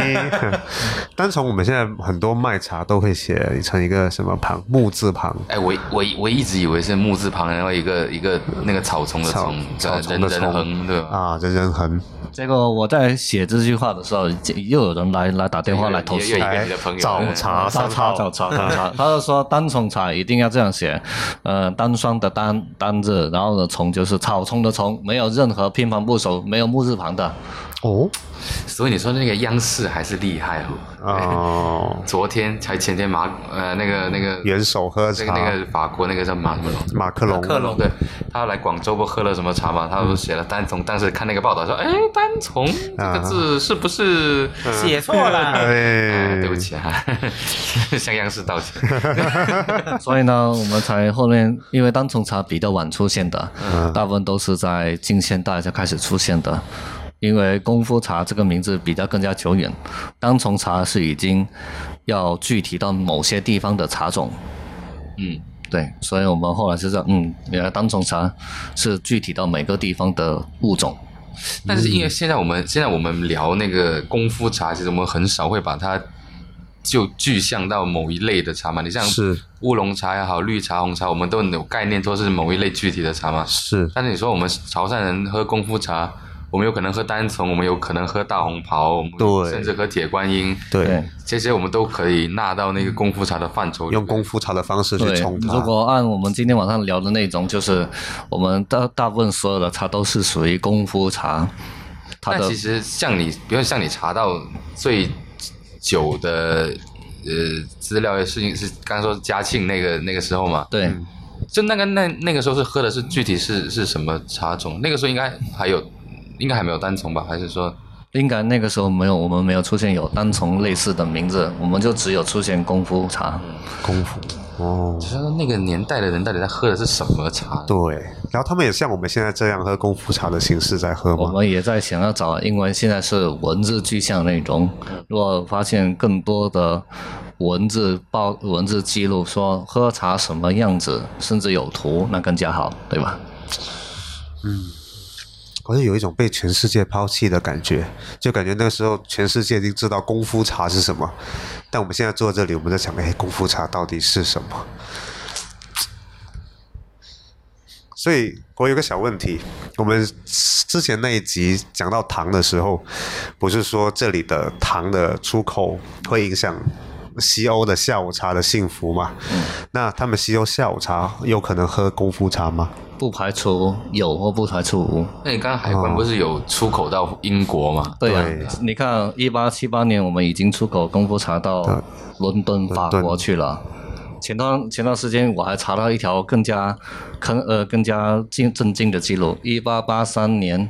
单从我们现在很多卖茶都会写成一个什么旁木字旁，哎，我我我一直以为是木字旁，然后一个一个那个草丛的草丛，草丛的丛，对吧？啊，人人横，结果我在写这句话的时候，又有人来来打电话来投诉又。一个你的朋友早茶早茶早茶早茶，他就说单丛茶一定要这样写，呃，单双的单单字，然后呢虫就是草丛的丛，没有任何偏旁部首，没有木字旁的。哦所以你说那个央视还是厉害哦。哦，*laughs* 昨天才前天马呃那个那个元首喝茶，那个那个法国那个叫马什么龙？马克龙，马克龙对，他来广州不喝了什么茶嘛？他不是写了单从，但是看那个报道说，哎，单从这个字是不是？写错了。啊 *laughs* 哎，对不起啊，向央视道歉。*laughs* 所以呢，我们才后面因为单丛茶比较晚出现的，大部分都是在近现代才开始出现的。因为功夫茶这个名字比较更加久远，单丛茶是已经要具体到某些地方的茶种，嗯，对，所以我们后来就知道，嗯，原来单丛茶是具体到每个地方的物种。但是因为现在我们现在我们聊那个功夫茶，其实我们很少会把它就具象到某一类的茶嘛。你像是乌龙茶也好，绿茶、红茶，我们都有概念，都是某一类具体的茶嘛。是但是你说我们潮汕人喝功夫茶，我们有可能喝单丛，我们有可能喝大红袍，我们对甚至喝铁观音，对，这些我们都可以纳到那个功夫茶的范畴里面。用功夫茶的方式去对，冲它。如果按我们今天晚上聊的那种，就是我们大大部分所有的茶都是属于功夫茶，它其实像你，比如像你查到最久的呃资料的事情是刚刚说嘉庆那个那个时候嘛，对。就那个那那个时候是喝的是具体是是什么茶种？那个时候应该还有，应该还没有单丛吧？还是说应该那个时候没有，我们没有出现有单从类似的名字，我们就只有出现功夫茶。功夫哦，就是那个年代的人到底在喝的是什么茶？对，然后他们也像我们现在这样喝功夫茶的形式在喝吗？我们也在想要找，因为现在是文字具象内容，如果发现更多的文字报、文字记录说喝茶什么样子，甚至有图，那更加好，对吧？好像有一种被全世界抛弃的感觉，就感觉那个时候全世界已经知道功夫茶是什么，但我们现在坐在这里，我们在想，哎，功夫茶到底是什么？所以我有个小问题，我们之前那一集讲到糖的时候，不是说这里的糖的出口会影响西欧的下午茶的幸福吗？那他们西欧下午茶有可能喝功夫茶吗？不排除有或不排除无。那你刚刚海关不是有出口到英国吗？对呀、对你看，一八七八年我们已经出口功夫茶到伦敦、法国去了。前段前段时间我还查到一条更加坑呃更加震震惊的记录：一八八三年，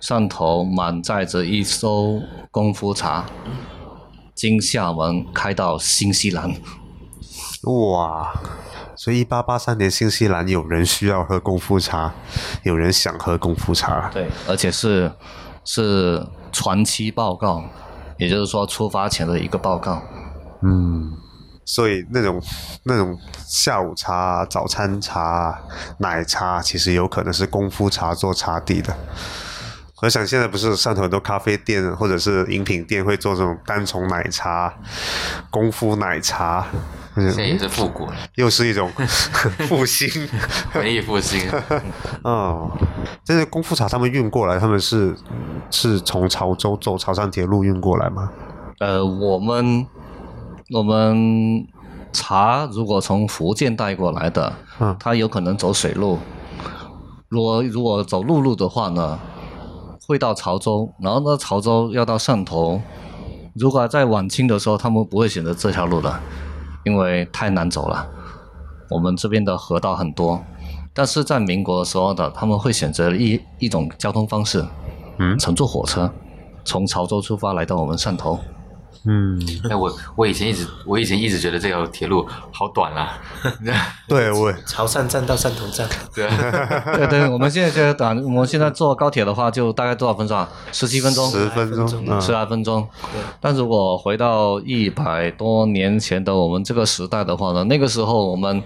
汕头满载着一艘功夫茶，经厦门开到新西兰。哇！所以一八八三年新西兰有人需要喝功夫茶，有人想喝功夫茶。对，而且是是传期报告，也就是说出发前的一个报告。嗯所以那种那种下午茶、早餐茶、奶茶，其实有可能是功夫茶做茶底的。我想现在不是汕头很多咖啡店或者是饮品店会做这种单丛奶茶、功夫奶茶，这也是复古，又是一种 *laughs* 复兴。*laughs* 文艺复兴。*laughs* 哦，这些功夫茶他们运过来，他们是是从潮州走潮汕铁路运过来吗？呃，我们我们茶如果从福建带过来的，嗯它有可能走水路。如果如果走陆路的话呢，会到潮州，然后呢，潮州要到汕头。如果在晚清的时候，他们不会选择这条路的，因为太难走了。我们这边的河道很多，但是在民国的时候的，他们会选择一一种交通方式，嗯乘坐火车从潮州出发来到我们汕头。嗯，哎，我我以前一直我以前一直觉得这条铁路好短啊，*laughs* 对我 *laughs* 潮汕站到汕头站，*laughs* 对啊，对对，我们现在觉得短，我们现在坐高铁的话，就大概多少分钟啊？十七分钟，十分钟分钟，嗯。十来分钟。但如果回到一百多年前的我们这个时代的话呢，那个时候我们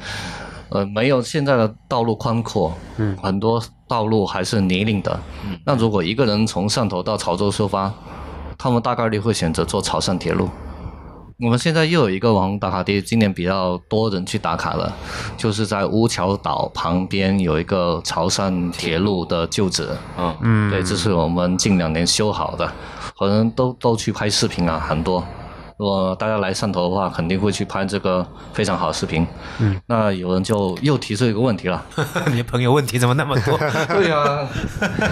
呃没有现在的道路宽阔，嗯，很多道路还是泥泞的。那如果一个人从汕头到潮州出发，他们大概率会选择坐潮汕铁路。我们现在又有一个网红打卡地，今年比较多人去打卡了，就是在乌桥岛旁边有一个潮汕铁路的旧址。嗯，嗯，对，这是我们近两年修好的，可能都都去拍视频啊，很多。如果大家来汕头的话，肯定会去拍这个非常好的视频。嗯，那有人就又提出一个问题了。*laughs* 你的朋友问题怎么那么多？对呀、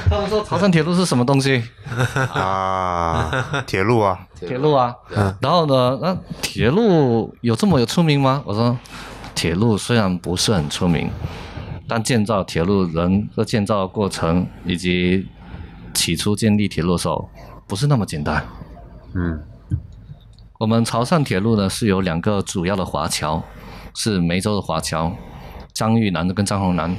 他们说潮汕铁路是什么东西？*laughs* 啊，铁路啊，铁路啊。然后呢，那铁路有这么有出名吗？我说，铁路虽然不是很出名，但建造铁路人的建造过程以及起初建立铁路的时候，不是那么简单。嗯我们潮汕铁路呢是有两个主要的华侨，是梅州的华侨，张玉南跟张宏南。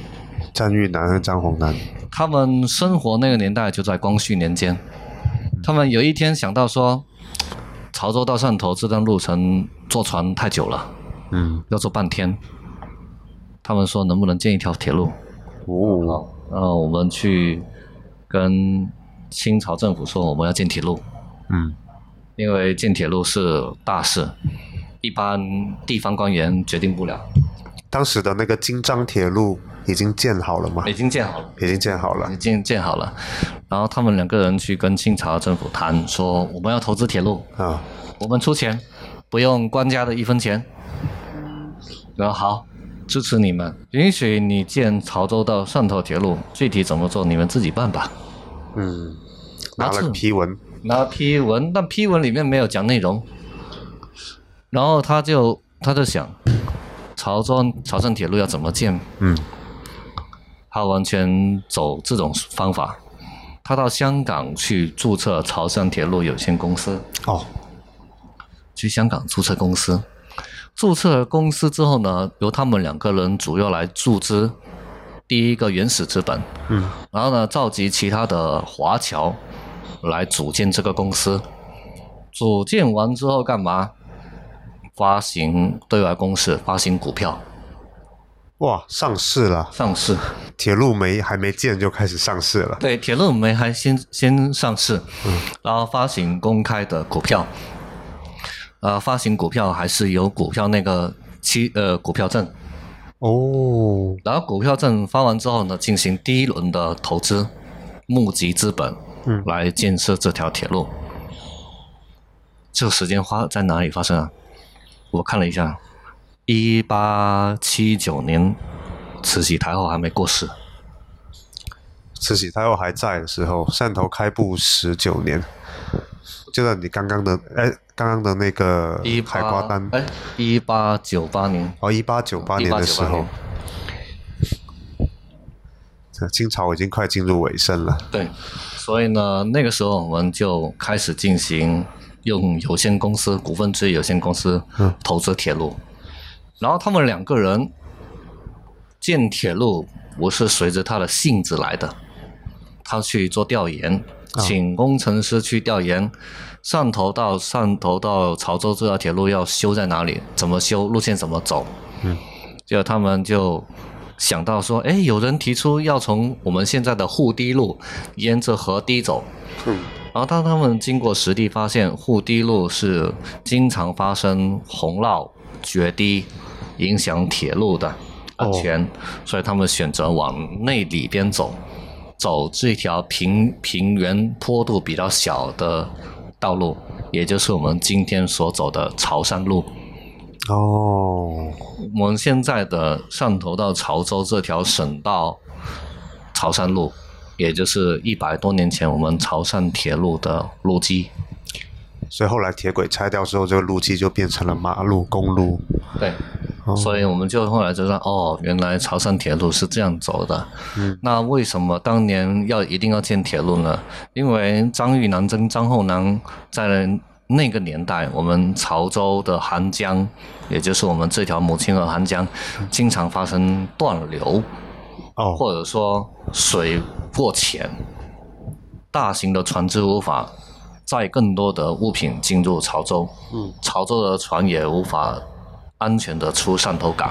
张玉南和张宏南，他们生活那个年代就在光绪年间，他们有一天想到说，潮州到汕头这段路程坐船太久了，嗯，要坐半天。他们说能不能建一条铁路？哦，然后我们去跟清朝政府说我们要建铁路，嗯因为建铁路是大事，一般地方官员决定不了。当时的那个京张铁路已经建好了吗？已经建好了，已经建好了已。经建好了。然后他们两个人去跟清朝政府谈，说我们要投资铁路，啊，我们出钱，不用官家的一分钱。然后好，支持你们，允许你建潮州到汕头铁路，具体怎么做你们自己办吧。嗯，拿了批文，拿批文，但批文里面没有讲内容。然后他就他就想，潮州潮汕铁路要怎么建？嗯他完全走这种方法，他到香港去注册潮汕铁路有限公司，哦，去香港注册公司。注册公司之后呢，由他们两个人主要来注资第一个原始资本，嗯，然后呢，召集其他的华侨来组建这个公司。组建完之后干嘛？发行对外公示，发行股票，哇，上市了，上市。铁路煤还没建就开始上市了。对，铁路煤还先先上市，嗯然后发行公开的股票，呃，发行股票还是有股票那个期呃股票证，哦，然后股票证发完之后呢，进行第一轮的投资，募集资本，嗯来建设这条铁路。这个时间发在哪里发生啊？我看了一下，一八七九年，慈禧太后还没过世。慈禧太后还在的时候，汕头开埠十九年，就在你刚刚的哎，刚刚的那个一海瓜单哎，一八九八年，哦，一八九八年的时候，这清朝已经快进入尾声了。对，所以呢，那个时候我们就开始进行用有限公司、股份制有限公司投资铁路，然后他们两个人建铁路不是随着他的性子来的，他去做调研，请工程师去调研。汕头到汕头到潮州这条铁路要修在哪里？怎么修？路线怎么走？嗯，就他们就想到说，哎，有人提出要从我们现在的护堤路沿着河堤走。嗯，然后当他们经过实地发现，护堤路是经常发生洪涝、决堤，影响铁路的安全，所以他们选择往内里边走，走这条平平原坡度比较小的道路，也就是我们今天所走的潮汕路。哦，我们现在的汕头到潮州这条省道潮汕路，也就是一百多年前我们潮汕铁路的路基。所以后来铁轨拆掉之后，这个路基就变成了马路、公路。对，所以我们就后来就说，哦，原来潮汕铁路是这样走的。嗯，那为什么当年要一定要建铁路呢？因为张玉南跟张厚南在那个年代，我们潮州的韩江，也就是我们这条母亲河韩江，经常发生断流，哦，或者说水过浅，大型的船只无法载更多的物品进入潮州，嗯，潮州的船也无法安全的出汕头港，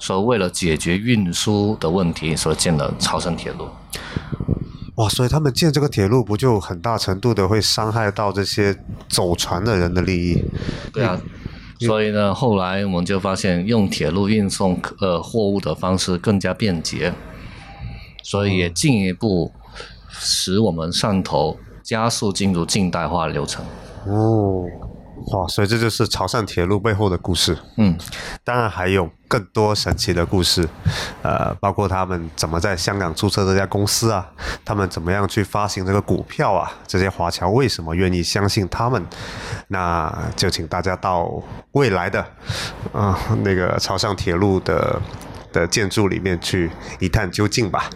所以为了解决运输的问题，所建了潮汕铁路。哇，所以他们建这个铁路，不就很大程度的会伤害到这些走船的人的利益？对啊，所以呢，后来我们就发现用铁路运送呃货物的方式更加便捷，所以也进一步使我们汕头加速进入近代化流程。哦，哇，所以这就是潮汕铁路背后的故事。嗯，当然还有更多神奇的故事，呃，包括他们怎么在香港注册这家公司啊，他们怎么样去发行这个股票啊，这些华侨为什么愿意相信他们？那就请大家到未来的啊、那个潮汕铁路的的建筑里面去一探究竟吧。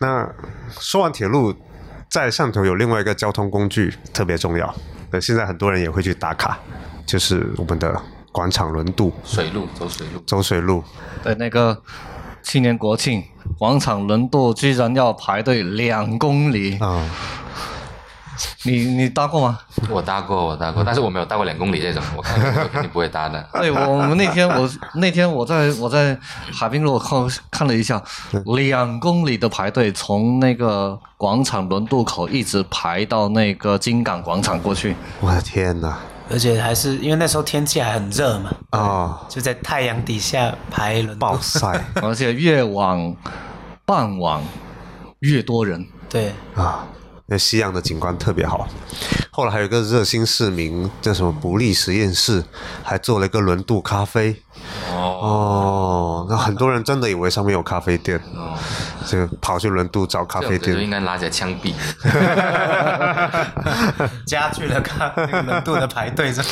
那说完铁路，在汕头有另外一个交通工具特别重要，呃，现在很多人也会去打卡，就是我们的广场轮渡。水路走水路，走水路，对，那个去年国庆广场轮渡居然要排队两公里，啊、*laughs* 你你搭过吗？我搭过，我搭过，但是我没有搭过两公里这种，我看我肯定不会搭的。*laughs* 对，我我们那天我那天我在我在海滨路看看了一下，两公里的排队，从那个广场轮渡口一直排到那个金港广场过去。我的天哪！而且还是因为那时候天气还很热嘛，啊、就在太阳底下排轮渡暴晒 *laughs* 而且越往傍晚越多人。对，啊！那西洋的景观特别好。后来还有一个热心市民叫什么不利实验室，还做了一个轮渡咖啡。哦，哦，那很多人真的以为上面有咖啡店，哦就跑去轮渡找咖啡店就店。应该拿起来枪毙。*laughs* 加剧了看那个轮渡的排队这。*laughs*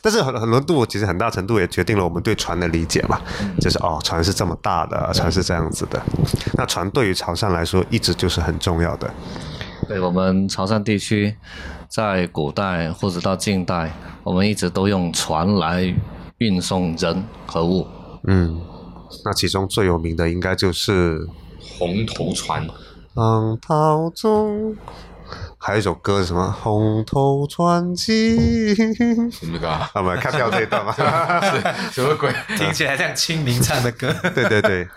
但是很很多度其实很大程度也决定了我们对船的理解嘛，就是哦，船是这么大的，船是这样子的。那船对于潮汕来说一直就是很重要的。对我们潮汕地区，在古代或者到近代，我们一直都用船来运送人和物。嗯，那其中最有名的应该就是红头船，浪涛中，还有一首歌是什么？红头传奇。什么歌啊？我们看掉这一段吗？*laughs* 什么鬼？听起来像清明唱的歌。对对对，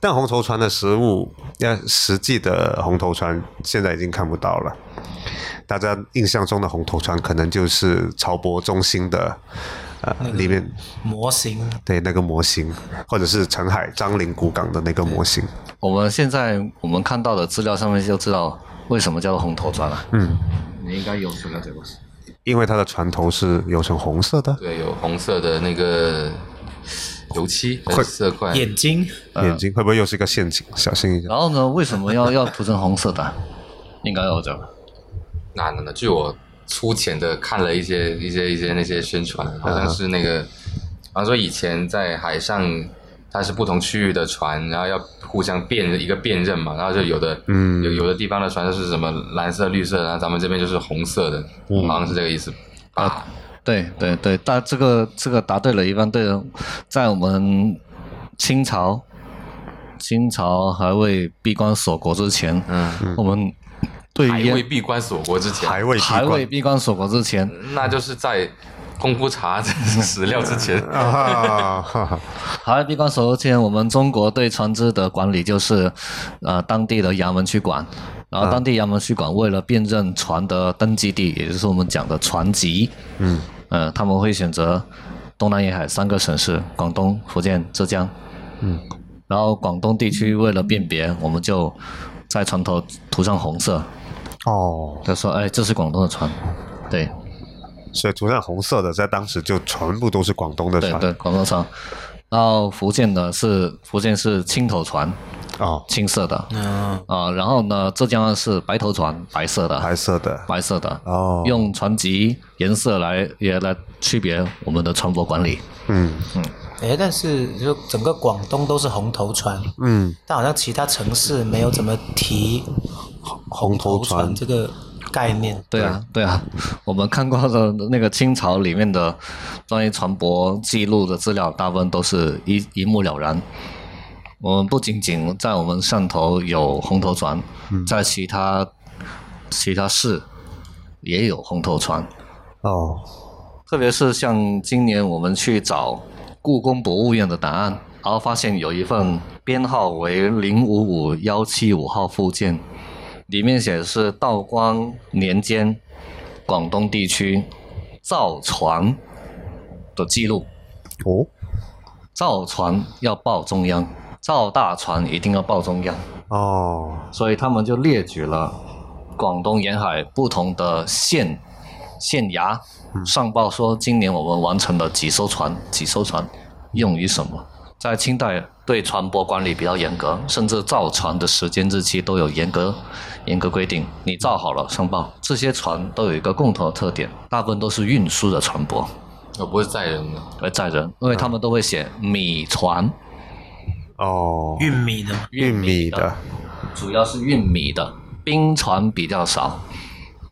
但红头船的实物，要实际的红头船现在已经看不到了。大家印象中的红头船，可能就是潮博中心的呃里面模型对那个模型，或者是澄海张林古港的那个模型。我们现在我们看到的资料上面就知道为什么叫做红头船了、嗯，你应该有所了解吧？因为它的船头是有成红色的，对，有红色的那个油漆会色块，眼睛，眼睛会不会又是一个陷阱？小心一点。然后呢，为什么要要涂成红色的？*laughs* 应该有的。那那那，据我粗浅的看了一些一些一些那些宣传，好像是那个，好像说以前在海上，它是不同区域的船，然后要互相辨一个辨认嘛，然后就有的，嗯。有有的地方的船就是什么蓝色、绿色，然后咱们这边就是红色的，好像是这个意思。啊，对对对，但这个这个答对了一般对了，在我们清朝清朝还未闭关锁国之前，嗯，我们对还烟。未闭关锁国之前，还未闭还未关闭关锁国之前，那就是在功夫茶史料之前。*laughs* 啊，哈哈还未闭关锁国之前，我们中国对船只的管理就是呃当地的衙门去管，然后当地衙门去管，为了辨认船的登记地，也就是我们讲的船籍，嗯，呃，他们会选择东南沿海三个省市：广东、福建、浙江。嗯，然后广东地区为了辨别，我们就在船头涂上红色，哦，他说：“哎，这是广东的船。”对所以涂上红色的，在当时就全部都是广东的船。对对，广东船。然后福建的是福建是青头船，哦，青色的嗯，啊、然后呢，浙江是白头船，白色的，白色的。白色的。哦，用船籍颜色来也来区别我们的船舶管理。嗯嗯哎，但是就整个广东都是红头船，嗯，但好像其他城市没有怎么提红红头船船这个概念。对啊，对。啊，我们看过的那个清朝里面的关于船舶记录的资料，大部分都是一一目了然。我们不仅仅在我们汕头有红头船，在其他其他市也有红头船，哦，特别是像今年我们去找故宫博物院的档案，然后发现有一份编号为零五五幺七五号附件，里面写的是道光年间广东地区造船的记录。哦，造船要报中央，造大船一定要报中央，哦，所以他们就列举了广东沿海不同的县县衙上报说，今年我们完成了几艘船，几艘船用于什么？在清代对船舶管理比较严格，甚至造船的时间日期都有严格严格规定。你造好了上报，这些船都有一个共同的特点，大部分都是运输的船舶，我不是载人的，而载人，因为他们都会写米船，哦，运米的。嘛，玉米的，主要是运米的，冰船比较少，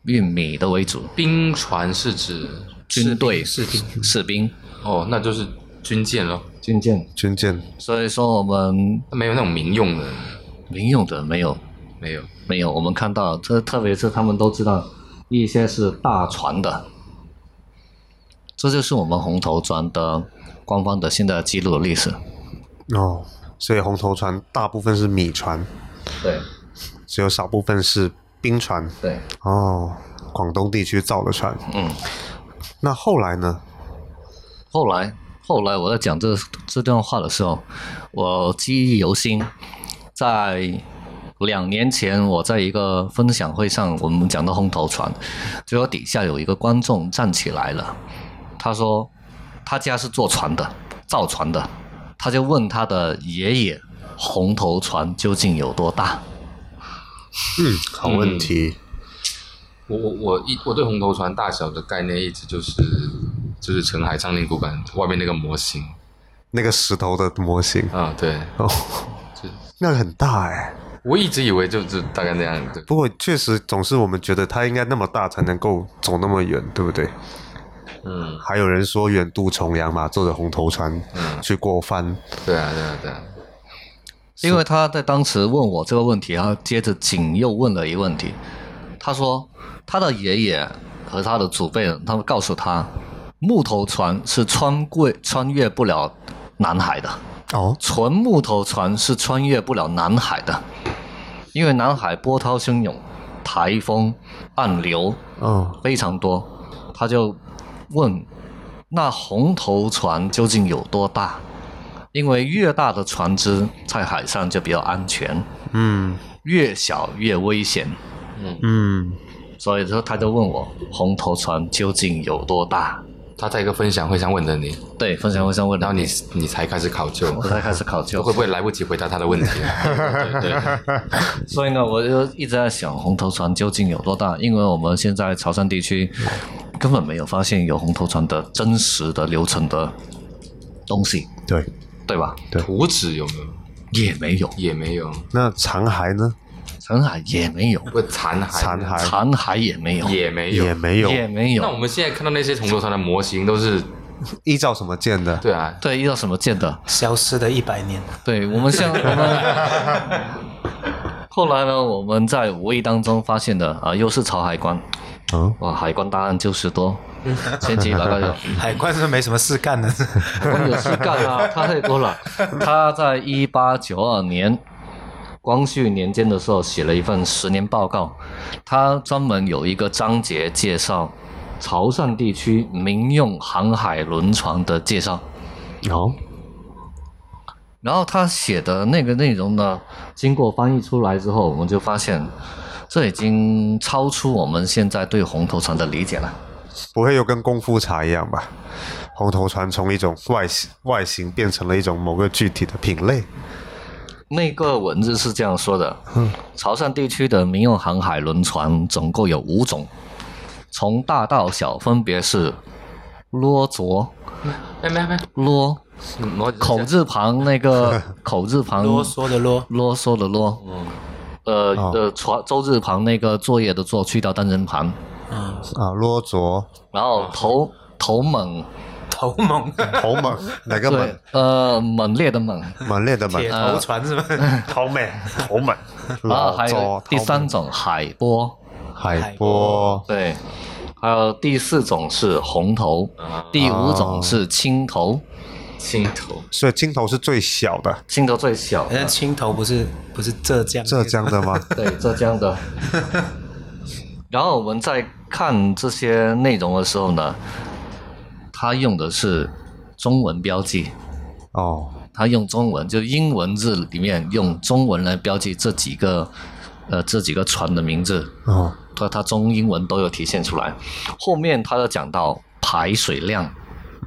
运米的为主。冰船是指军队士兵。士兵、哦，那就是军舰咯，军舰，军舰。所以说我们没有那种民用的，民用的没有没有。没有，我们看到这特别是他们都知道一些是大船的，这就是我们红头船的官方的现在记录的历史。哦，所以红头船大部分是米船，对只有少部分是冰船。对，哦，广东地区造的船。嗯。那后来呢？后来后来我在讲这这段话的时候，我记忆犹新，在两年前我在一个分享会上，我们讲到红头船，结果底下有一个观众站起来了，他说他家是做船的，造船的，他就问他的爷爷红头船究竟有多大？嗯，好问题。我我我一我对红头船大小的概念一直就是就是澄海藏林古馆外面那个模型。那个石头的模型啊，对，哦，*laughs* 那个很大哎。我一直以为就就大概那样的。不过确实总是我们觉得它应该那么大才能够走那么远，对不对？嗯。还有人说远渡重洋嘛，坐着红头船去过番。对啊，对啊，对啊。因为他在当时问我这个问题，然后接着紧又问了一个问题。他说他的爷爷和他的祖辈人，他们告诉他，木头船是穿过穿越不了南海的。哦，纯木头船是穿越不了南海的，因为南海波涛汹涌，台风、暗流，嗯，非常多。他就问，那红头船究竟有多大？因为越大的船只在海上就比较安全，嗯，越小越危险，嗯嗯，所以说他就问我，红头船究竟有多大？他在一个分享会上问的你，对，分享会上问，然后你你才开始考究，我才开始考究，会不会来不及回答他的问题？对 *laughs* 对。*laughs* 所以呢，我就一直在想红头船究竟有多大？因为我们现在潮汕地区根本没有发现有红头船的真实的流程的东西，对对吧？对图纸有没有？也没有，也没有。那残骸呢？残骸也没有，不残骸，残骸残骸也没有，也没有，也没有，也没有。那我们现在看到那些铜锣山的模型都是依照什么建的？对啊，对，依照什么建的？消失的一百年。对，我们像我们 *laughs* 后来呢，我们在无意当中发现的啊，又是潮海关。嗯，哇，海关大案就是多，千几百怪的。*laughs* 海关是没什么事干的，海关有事干啊，他太多了。他在一八九二年。光绪年间的时候写了一份十年报告，他专门有一个章节介绍潮汕地区民用航海轮船的介绍。哦，然后他写的那个内容呢，经过翻译出来之后，我们就发现这已经超出我们现在对红头船的理解了。不会又跟功夫茶一样吧？红头船从一种外形外形变成了一种某个具体的品类。那个文字是这样说的：潮汕地区的民用航海轮船总共有五种，从大到小分别是啰卓，没没没，啰，口字旁那个 *laughs* 口字旁啰嗦的啰，啰嗦的啰，呃呃，船周字旁那个作业的作去掉单人旁，嗯，啊，啰嗦，然后头头猛，头猛，头猛，*laughs* 哪个猛？，呃，猛烈的猛，猛烈的猛铁，头船是吧？头猛，头猛，然后还有第三种海波，海波，对，还有第四种是红头，第五种是青头，青头，所以青头是最小的，青头最小好，像青头不是不是浙江浙江的吗？*laughs* 对，浙江的。*laughs* 然后我们在看这些内容的时候呢，他用的是中文标记，哦，他用中文，就英文字里面用中文来标记这几个，呃，这几个船的名字，哦，他他中英文都有体现出来。后面他又讲到排水量，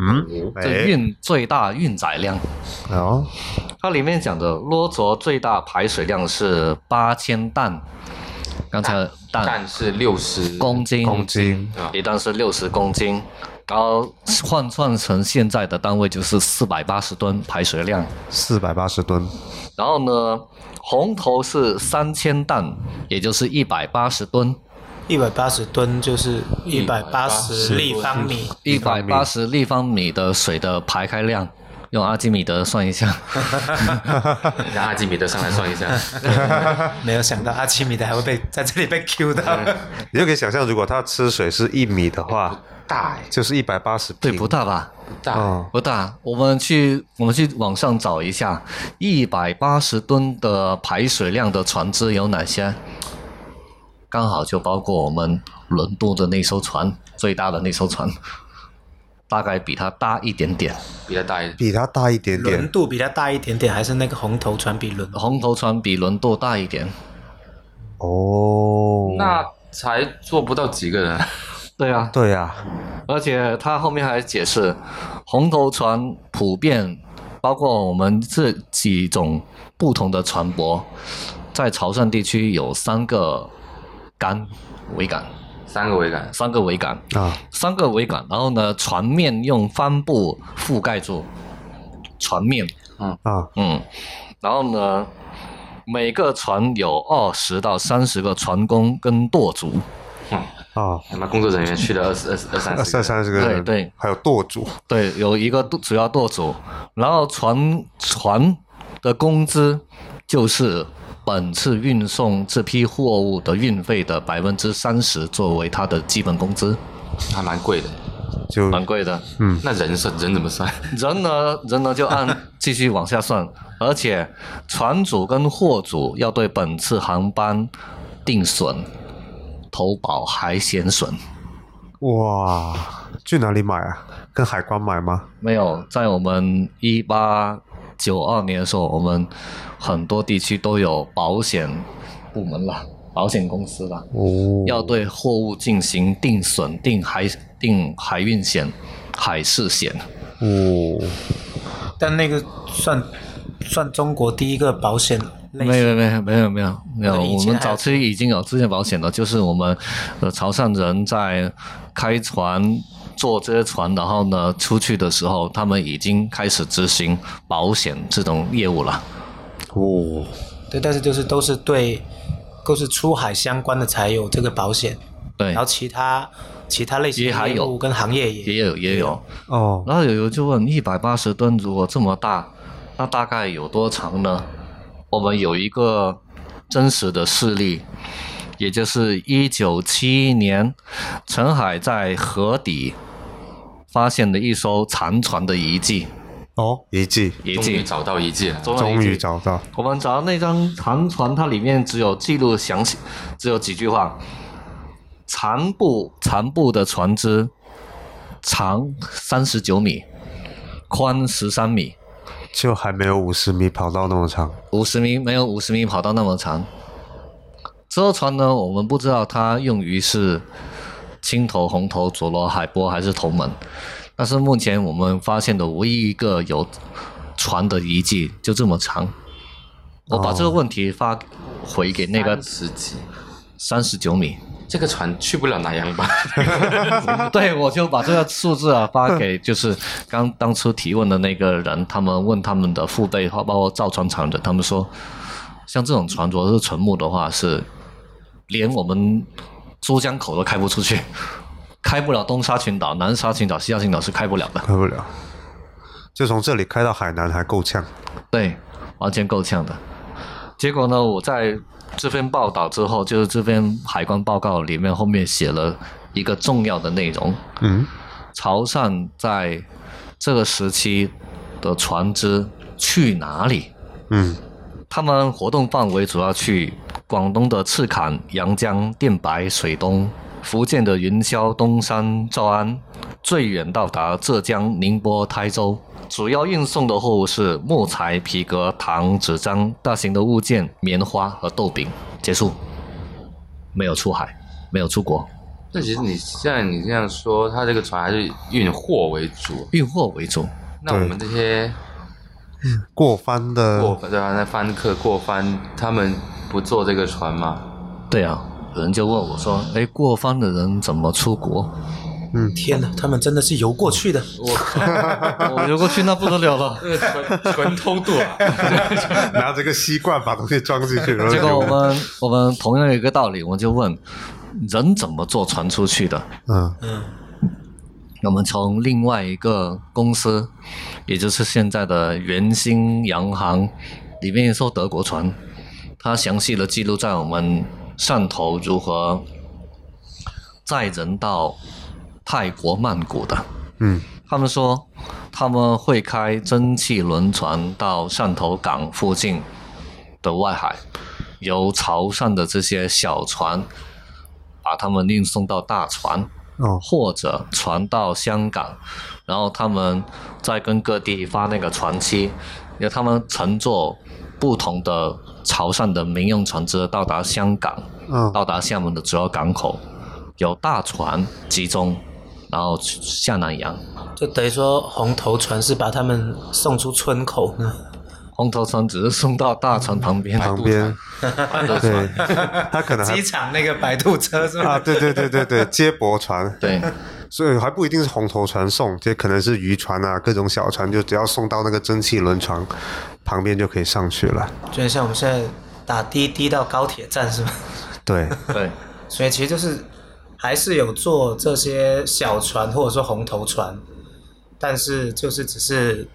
嗯，这哎，运最大运载量，哦，它里面讲的罗卓最大排水量是八千担，刚才的担但是六十公斤，公斤，啊，一担是六十公斤，然后换算成现在的单位就是四百八十吨排水量。四百八十吨，然后呢，红头是三千担，也就是一百八十吨，一百八十吨就是一百八十立方米，一百八十立方米的水的排开量，用阿基米德算一下。*laughs* 让阿基米德上来算一下，*laughs* 没有想到阿基米德还会被在这里被 Q 到。*laughs* 你就可以想象，如果他吃水是一米的话，大哎，就是一百八十对，不大吧？大哦，不大，我们去我们去网上找一下，一百八十吨的排水量的船只有哪些？刚好就包括我们轮渡的那艘船，最大的那艘船，大概比它大一点点。比它大一点，比它大一点点轮点，渡比它大一点点，还是那个红头船比轮？红头船比轮渡大一点。哦，那才做不到几个人，对啊，对呀，而且他后面还解释，红头船普遍包括我们这几种不同的船舶，在潮汕地区有三个杆桅杆，三个桅杆，三个桅杆，啊，三个桅杆，然后呢，船面用帆布覆盖住船面，啊，嗯，然后呢，每个船有二十到三十个船工跟舵主，啊，他妈工作人员去了二十二十二三二三十个，三十个人，对对。还有舵主，对，有一个主要舵主，然后船船的工资就是本次运送这批货物的运费的百分之三十作为他的基本工资，还蛮贵的。就蛮贵的。嗯。那人算人怎么算？人呢，人呢就按继续往下算，而且船主跟货主要对本次航班定损、投保海险损。哇，去哪里买啊？跟海关买吗？没有，在我们一八九二年的时候，我们很多地区都有保险部门了，保险公司了，哦，要对货物进行定损、定海、定海运险、海事险。哦，但那个算算中国第一个保险类没，有没有没有没有没有，我们早期已经有自建保险了，就是我们呃潮汕人在开船坐这些船，然后呢出去的时候，他们已经开始执行保险这种业务了。哦，对，但是就是都是对，都是出海相关的才有这个保险，对然，后其他其他类型也还有的业务跟行业也也有也有。哦，然后有人就问：一百八十吨如果这么大，那大概有多长呢？我们有一个真实的事例，也就是一九七一年，陈海在河底发现了一艘残船的遗迹，哦，遗迹，遗迹找到遗迹了。终于找到，我们找到那张残船，它里面只有记录详细，只有几句话。残部残部的船只长三十九米，宽十三米，就还没有五十米跑道那么长。五十米没有五十米跑道那么长。这艘船呢，我们不知道它用于是青头、红头、佐罗、海波还是头门，但是目前我们发现的唯一一个有船的遗迹就这么长。我把这个问题发回给那个十几，三十九米，这个船去不了南洋吧？*laughs* 对，我就把这个数字啊发给就是刚当初提问的那个人，他们问他们的父辈，包括造船厂的，他们说，像这种船主要是纯木的话，是连我们珠江口都开不出去，*laughs* 开不了东沙群岛、南沙群岛、西沙群岛是开不了的。开不了，就从这里开到海南还够呛。对，完全够呛的。结果呢，我在这篇报道之后，就是这篇海关报告里面后面写了一个重要的内容，嗯，潮汕在这个时期的船只去哪里？嗯，他们活动范围主要去广东的赤坎、阳江、电白、水东，福建的云霄、东山、诏安，最远到达浙江、宁波、台州。主要运送的货物是木材、皮革、糖、纸张、大型的物件、棉花和豆饼。结束，没有出海，没有出国，那其实你现在你这样说，他这个船还是运货为主。运货为主。那我们这些过帆的过对啊，那帆客过帆，他们不坐这个船吗？对啊，有人就问我说：“哎，过帆的人怎么出国？”天哪，他们真的是游过去的，我 *laughs* 我游过去那不得了了。*laughs* 这个纯纯偷渡啊！*laughs* 拿着个吸罐把东西装进去，结果我们我们同样一个道理，我们就问人怎么坐船出去的？嗯嗯我们从另外一个公司，也就是现在的圆心洋行里面一艘德国船，它详细的记录在我们汕头如何载人到泰国曼谷的。嗯。他们说他们会开蒸汽轮船到汕头港附近的外海，由潮汕的这些小船把他们运送到大船，哦。或者船到香港，然后他们再跟各地发那个船期，由他们乘坐不同的潮汕的民用船只到达香港，嗯到达厦门的主要港口，有大船集中，然后下南洋。就等于说红头船是把他们送出村口呢。红头船只是送到大船旁边，旁边，对，他可能还机场那个摆渡车是吧？啊，对对对对对，接驳船，对，所以还不一定是红头船送，这可能是渔船啊，各种小船，就只要送到那个蒸汽轮船旁边就可以上去了。就像我们现在打滴滴到高铁站是吧？对，对，所以其实就是还是有做这些小船或者说红头船，但是就是只是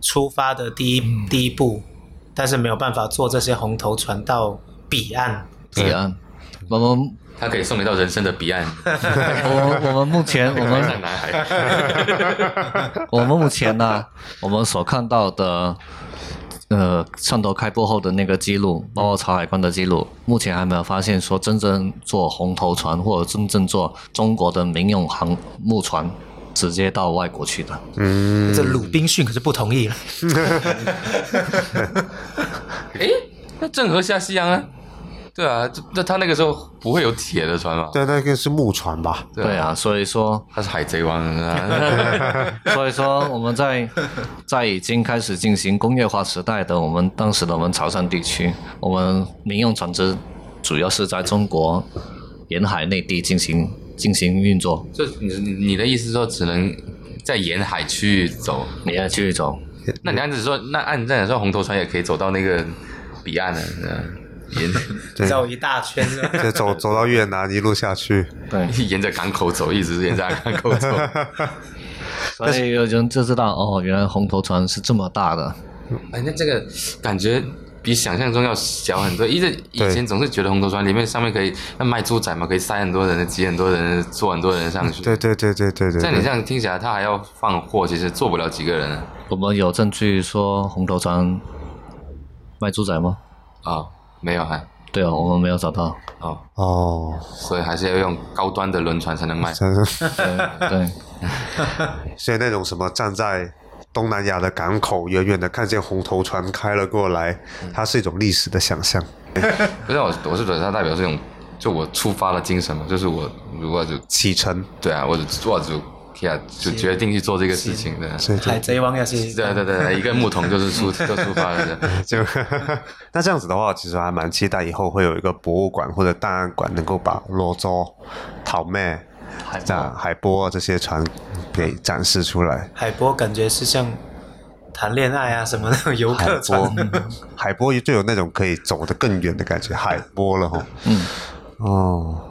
出发的第一、第一步，但是没有办法坐这些红头船到彼岸。彼岸。我们他可以送你到人生的彼岸，*laughs* 我我们目前我们上南海。*laughs* 我们目前呢，我们所看到的，呃，汕头开埠后的那个记录，包括潮海关的记录，目前还没有发现说真正坐红头船或者真正坐中国的民用航木船直接到外国去的。嗯，这鲁滨逊可是不同意了。*laughs* 哎，那郑和下西洋啊？对啊，这那他那个时候不会有铁的船吧？对，那个是木船吧？对啊，所以说，他是海贼王啊。*laughs* *laughs* 所以说我们在在已经开始进行工业化时代的我们当时的我们潮汕地区，我们民用船只主要是在中国沿海内地进行进行运作，就你你你的意思说只能在沿海区域走？沿海区域走。那你按只说，那按这样说，红头船也可以走到那个彼岸的，沿 *laughs* 绕一大圈？*laughs* 就走走到越南一路下去。对，*laughs* 沿着港口走，一直沿着港口走。所以有人就知道哦，原来红头船是这么大的。哎，那这个感觉比想象中要小很多。一直以前总是觉得红头船里面上面可以那卖猪仔嘛，可以塞很多人、挤很多人、坐很多人上去。对对对对对对。像你这样听起来，他还要放货，其实坐不了几个人。我们有证据说红头船卖猪仔吗？啊，没有还。对哦，我们没有找到。哦哦，所以还是要用高端的轮船才能卖。对 *laughs* 对。*laughs* 所以那种什么站在东南亚的港口，远远的看见红头船开了过来，它是一种历史的想象。*laughs* 不是我，我是觉得它代表这种，就我出发的精神嘛，就是我如果就启程。对啊，我就做就。就决定去做这个事情的，海贼王也是。对对对，一个牧童就是出 *laughs* 就出发了的。就那这样子的话，其实还蛮期待以后会有一个博物馆或者档案馆，能够把罗州、桃妹、这样海波这些船给展示出来。海波感觉是像谈恋爱啊什么那种游客船。海波就有那种可以走得更远的感觉，海波了哈。嗯。哦。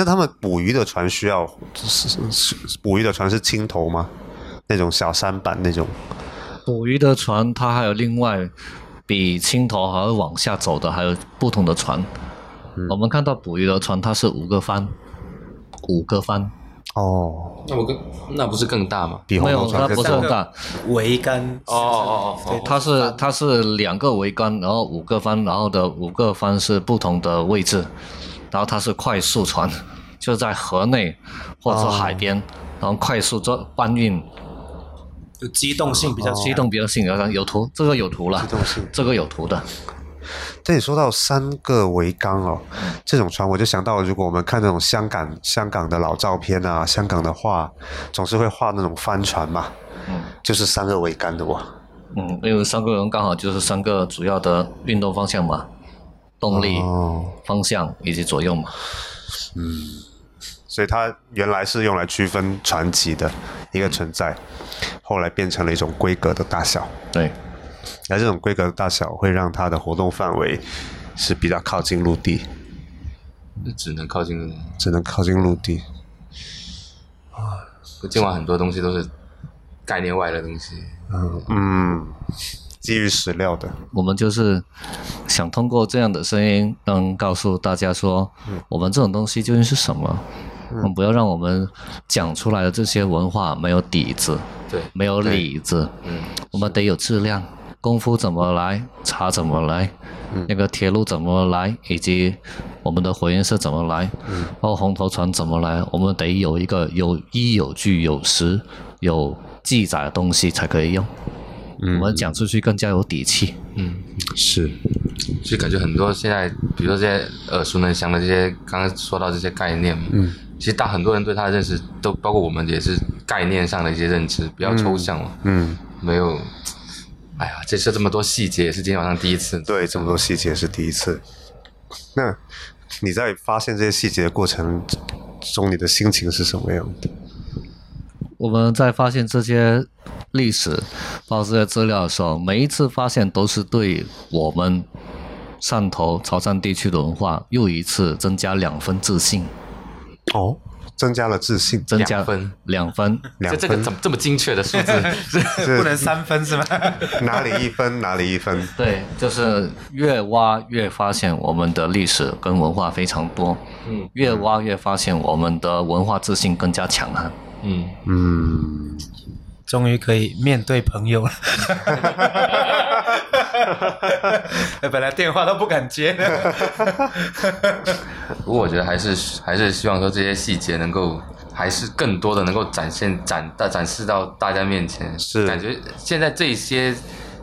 那他们捕鱼的船需要是是捕鱼的船是青头吗？那种小舢板那种？捕鱼的船它还有另外比青头还要往下走的，还有不同的船。我们看到捕鱼的船它是五个帆，五个帆。哦，那我跟那不是更大吗？比没有，它不是更大。桅杆。哦哦哦，对，它是它是两个桅杆，然后五个帆，然后的五个帆是不同的位置。然后它是快速船，*laughs* 就在河内或者说海边，然后快速做搬运，就机动性比较机动比较性，有图，这个有图了，机动性，这个有图的。这里说到三个桅杆哦，这种船我就想到，如果我们看那种香港香港的老照片啊，香港的画，总是会画那种帆船嘛，嗯，就是三个桅杆的哇，嗯，因为三个人刚好就是三个主要的运动方向嘛。动力、方向以及左右嘛。嗯，所以它原来是用来区分传奇的一个存在，后来变成了一种规格的大小。对，而这种规格的大小会让它的活动范围是比较靠近陆地。那只能靠近，只能靠近陆地。啊，今晚很多东西都是概念外的东西。嗯嗯。基于史料的，我们就是想通过这样的声音，能告诉大家说，我们这种东西究竟是什么？我们不要让我们讲出来的这些文化没有底子，对，没有里子。嗯，我们得有质量，功夫怎么来，茶怎么来，那个铁路怎么来，以及我们的火焰色怎么来，嗯。包括红头船怎么来，我们得有一个有依有据、有实、有记载的东西才可以用。我们讲出去更加有底气。嗯，是，就感觉很多现在，比如说这些耳熟能详的这些，刚刚说到这些概念，嗯，其实大很多人对它的认识，都包括我们也是概念上的一些认知，比较抽象嘛，嗯，没有哎呀，这次这么多细节也是今天晚上第一次。对，这么多细节是第一次。那你在发现这些细节的过程中，你的心情是什么样的？我们在发现这些历史，包括这些资料的时候，每一次发现都是对我们汕头潮汕地区的文化又一次增加两分自信，哦，增加了自信，增加两分两分。两这这个怎么这么精确的数字？*laughs* 是不能三分是吗？*laughs* 哪里一分哪里一分？对，就是越挖越发现我们的历史跟文化非常多，嗯越挖越发现我们的文化自信更加强悍。嗯，嗯，终于可以面对朋友了。*laughs* 本来电话都不敢接。不过我觉得还是还是希望说这些细节能够还是更多的能够展现展大展示到大家面前。是感觉现在这些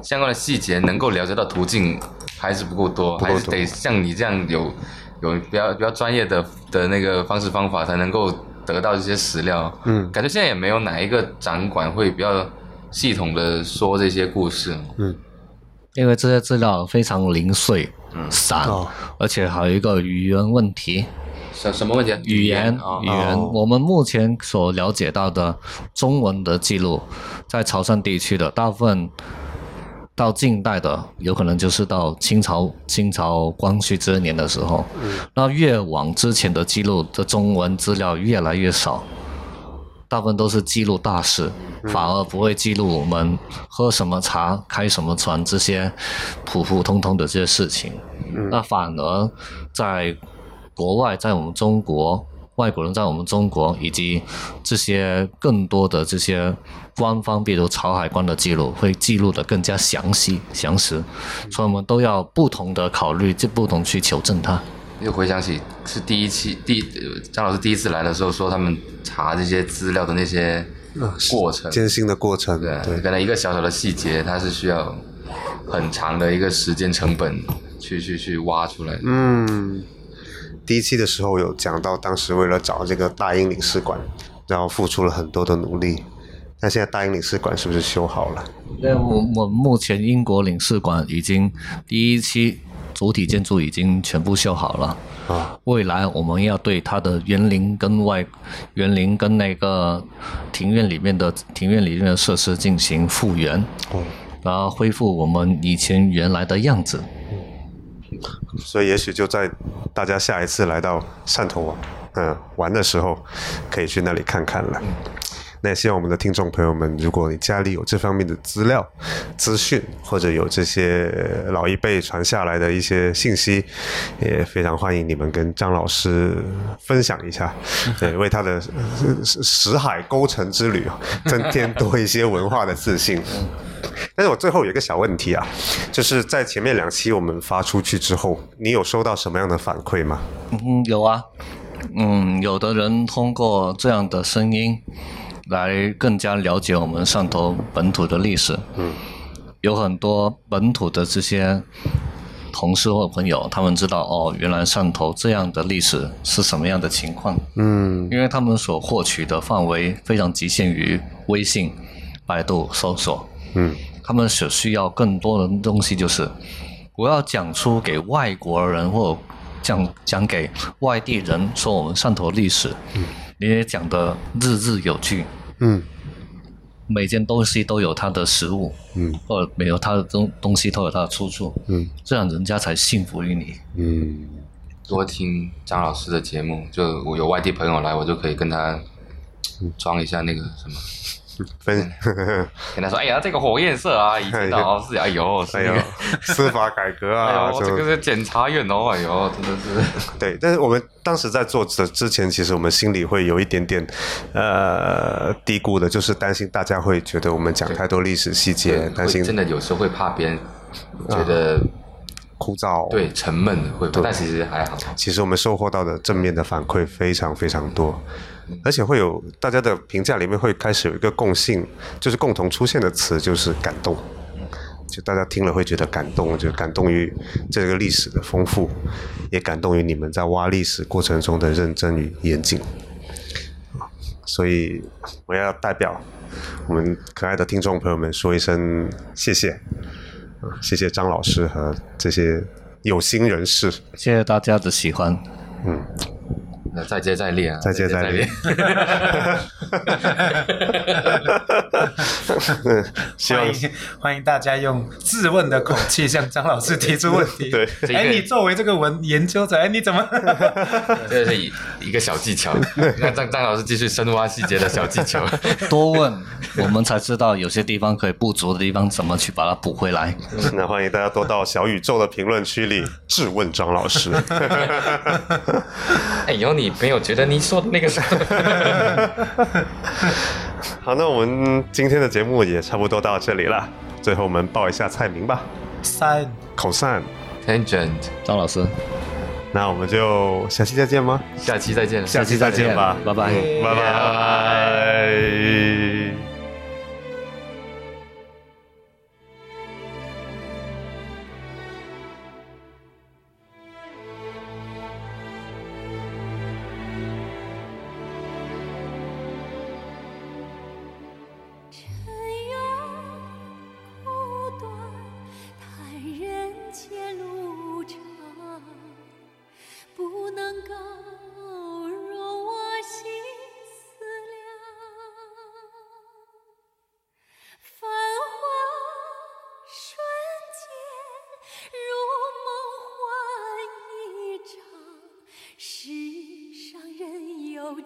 相关的细节能够了解到途径还是不够多，不够多还是得像你这样有有比较比较专业的的那个方式方法才能够得到这些史料。嗯感觉现在也没有哪一个展馆会比较系统的说这些故事。嗯因为这些资料非常零碎、嗯散，哦而且还有一个语言问题。什什么问题啊？语言啊语言，哦我们目前所了解到的中文的记录，在潮汕地区的大部分到近代的，有可能就是到清朝清朝光绪之年的时候，那越往之前的记录的中文资料越来越少。大部分都是记录大事，反而不会记录我们喝什么茶、开什么船这些普普通通的这些事情。那反而在国外，在我们中国，外国人在我们中国，以及这些更多的这些官方，比如潮海关的记录，会记录的更加详细、详实，所以我们都要不同的考虑，就不同去求证它。又回想起是第一期第呃张老师第一次来的时候说他们查这些资料的那些过程，艰辛的过程，对，对，可能一个小小的细节，它是需要很长的一个时间成本去去去挖出来的。嗯，第一期的时候有讲到，当时为了找这个大英领事馆，然后付出了很多的努力。那现在大英领事馆是不是修好了？对，我我目前英国领事馆已经第一期主体建筑已经全部修好了。啊，未来我们要对它的园林跟外园林跟那个庭院里面的庭院里面的设施进行复原，哦，然后恢复我们以前原来的样子。所以也许就在大家下一次来到汕头玩，嗯，玩的时候，可以去那里看看了。那也希望我们的听众朋友们，如果你家里有这方面的资料、资讯，或者有这些老一辈传下来的一些信息，也非常欢迎你们跟张老师分享一下，对，*laughs* 为他的呃石石海沟城之旅啊增添多一些文化的自信。*laughs* 但是我最后有一个小问题啊，就是在前面两期我们发出去之后，你有收到什么样的反馈吗？嗯，有啊，嗯，有的人通过这样的声音来更加了解我们汕头本土的历史。嗯，有很多本土的这些同事或朋友，他们知道哦，原来汕头这样的历史是什么样的情况。嗯因为他们所获取的范围非常局限于微信、百度搜索，嗯。他们所需要更多的东西就是，我要讲出给外国人或讲讲给外地人说我们汕头历史，嗯。你也讲的日日有据，嗯。每件东西都有它的实物，嗯。或者没有它的东东西都有它的出处，嗯。这样人家才信服于你。嗯，多听张老师的节目，就我有外地朋友来，我就可以跟他装一下那个什么，分，*laughs* 跟他说：“哎呀，这个火焰色啊，*laughs* 以前的哦是，哎呦，是哎呦那个，，司法改革哎啊，*laughs* 呦，这个是检察院哦，哎呦，真的是。”对，但是我们当时在做的之前，其实我们心里会有一点点呃低估的，就是担心大家会觉得我们讲太多历史细节，担心真的有时候会怕别人觉得枯燥。对沉闷的会，但其实还好。其实我们收获到的正面的反馈非常非常多，而且会有大家的评价里面会开始有一个共性，就是共同出现的词就是感动。就大家听了会觉得感动，就感动于这个历史的丰富，也感动于你们在挖历史过程中的认真与严谨。所以我要代表我们可爱的听众朋友们说一声谢谢，啊，谢谢张老师和这些有心人士。谢谢大家的喜欢。那再接再厉啊！再接再厉。*laughs* 希望欢迎欢迎大家用质问的口气向张老师提出问题。*laughs* 对哎，这个你作为这个文研究者，哎，你怎么？*laughs* 这是一一个小技巧，让张张老师继续深挖细节的小技巧。多问，我们才知道有些地方可以不足的地方，怎么去把它补回来。那欢迎大家多到小宇宙的评论区里质问张老师。哎，有你没有觉得你说的那个是？*laughs* 好，那我们今天的节目也差不多到这里了。最后我们报一下菜名吧，三口散。Tangent，张老师，那我们就下期再见吗？下期再见。下期再见吧，拜拜。嗯拜拜。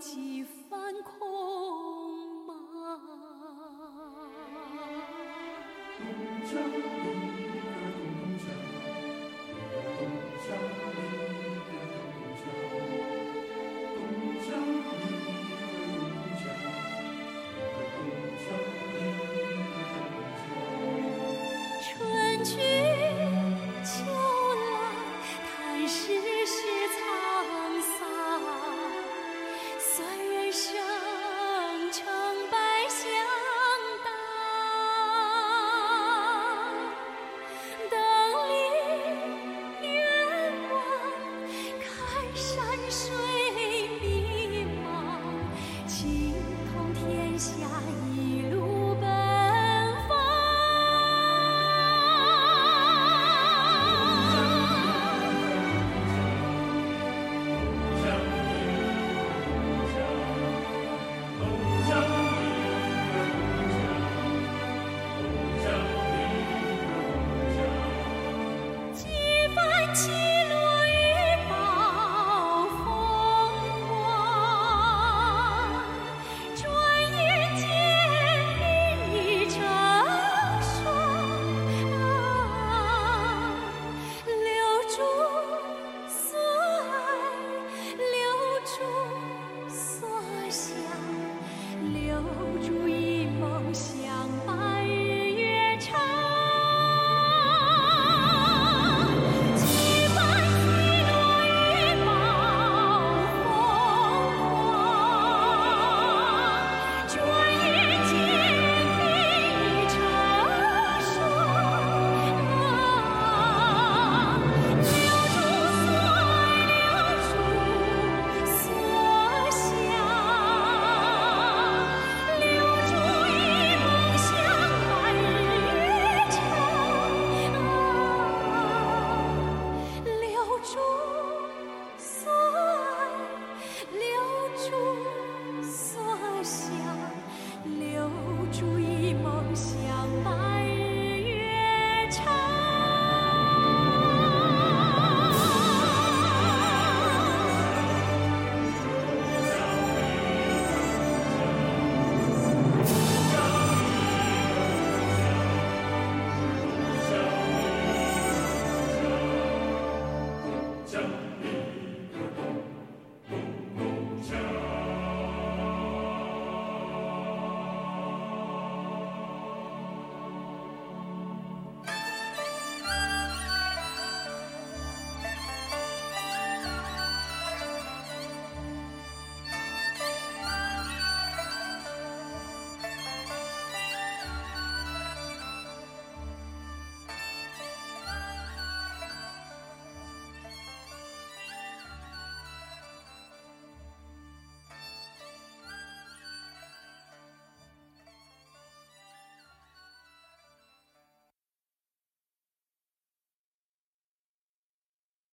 几番空忙。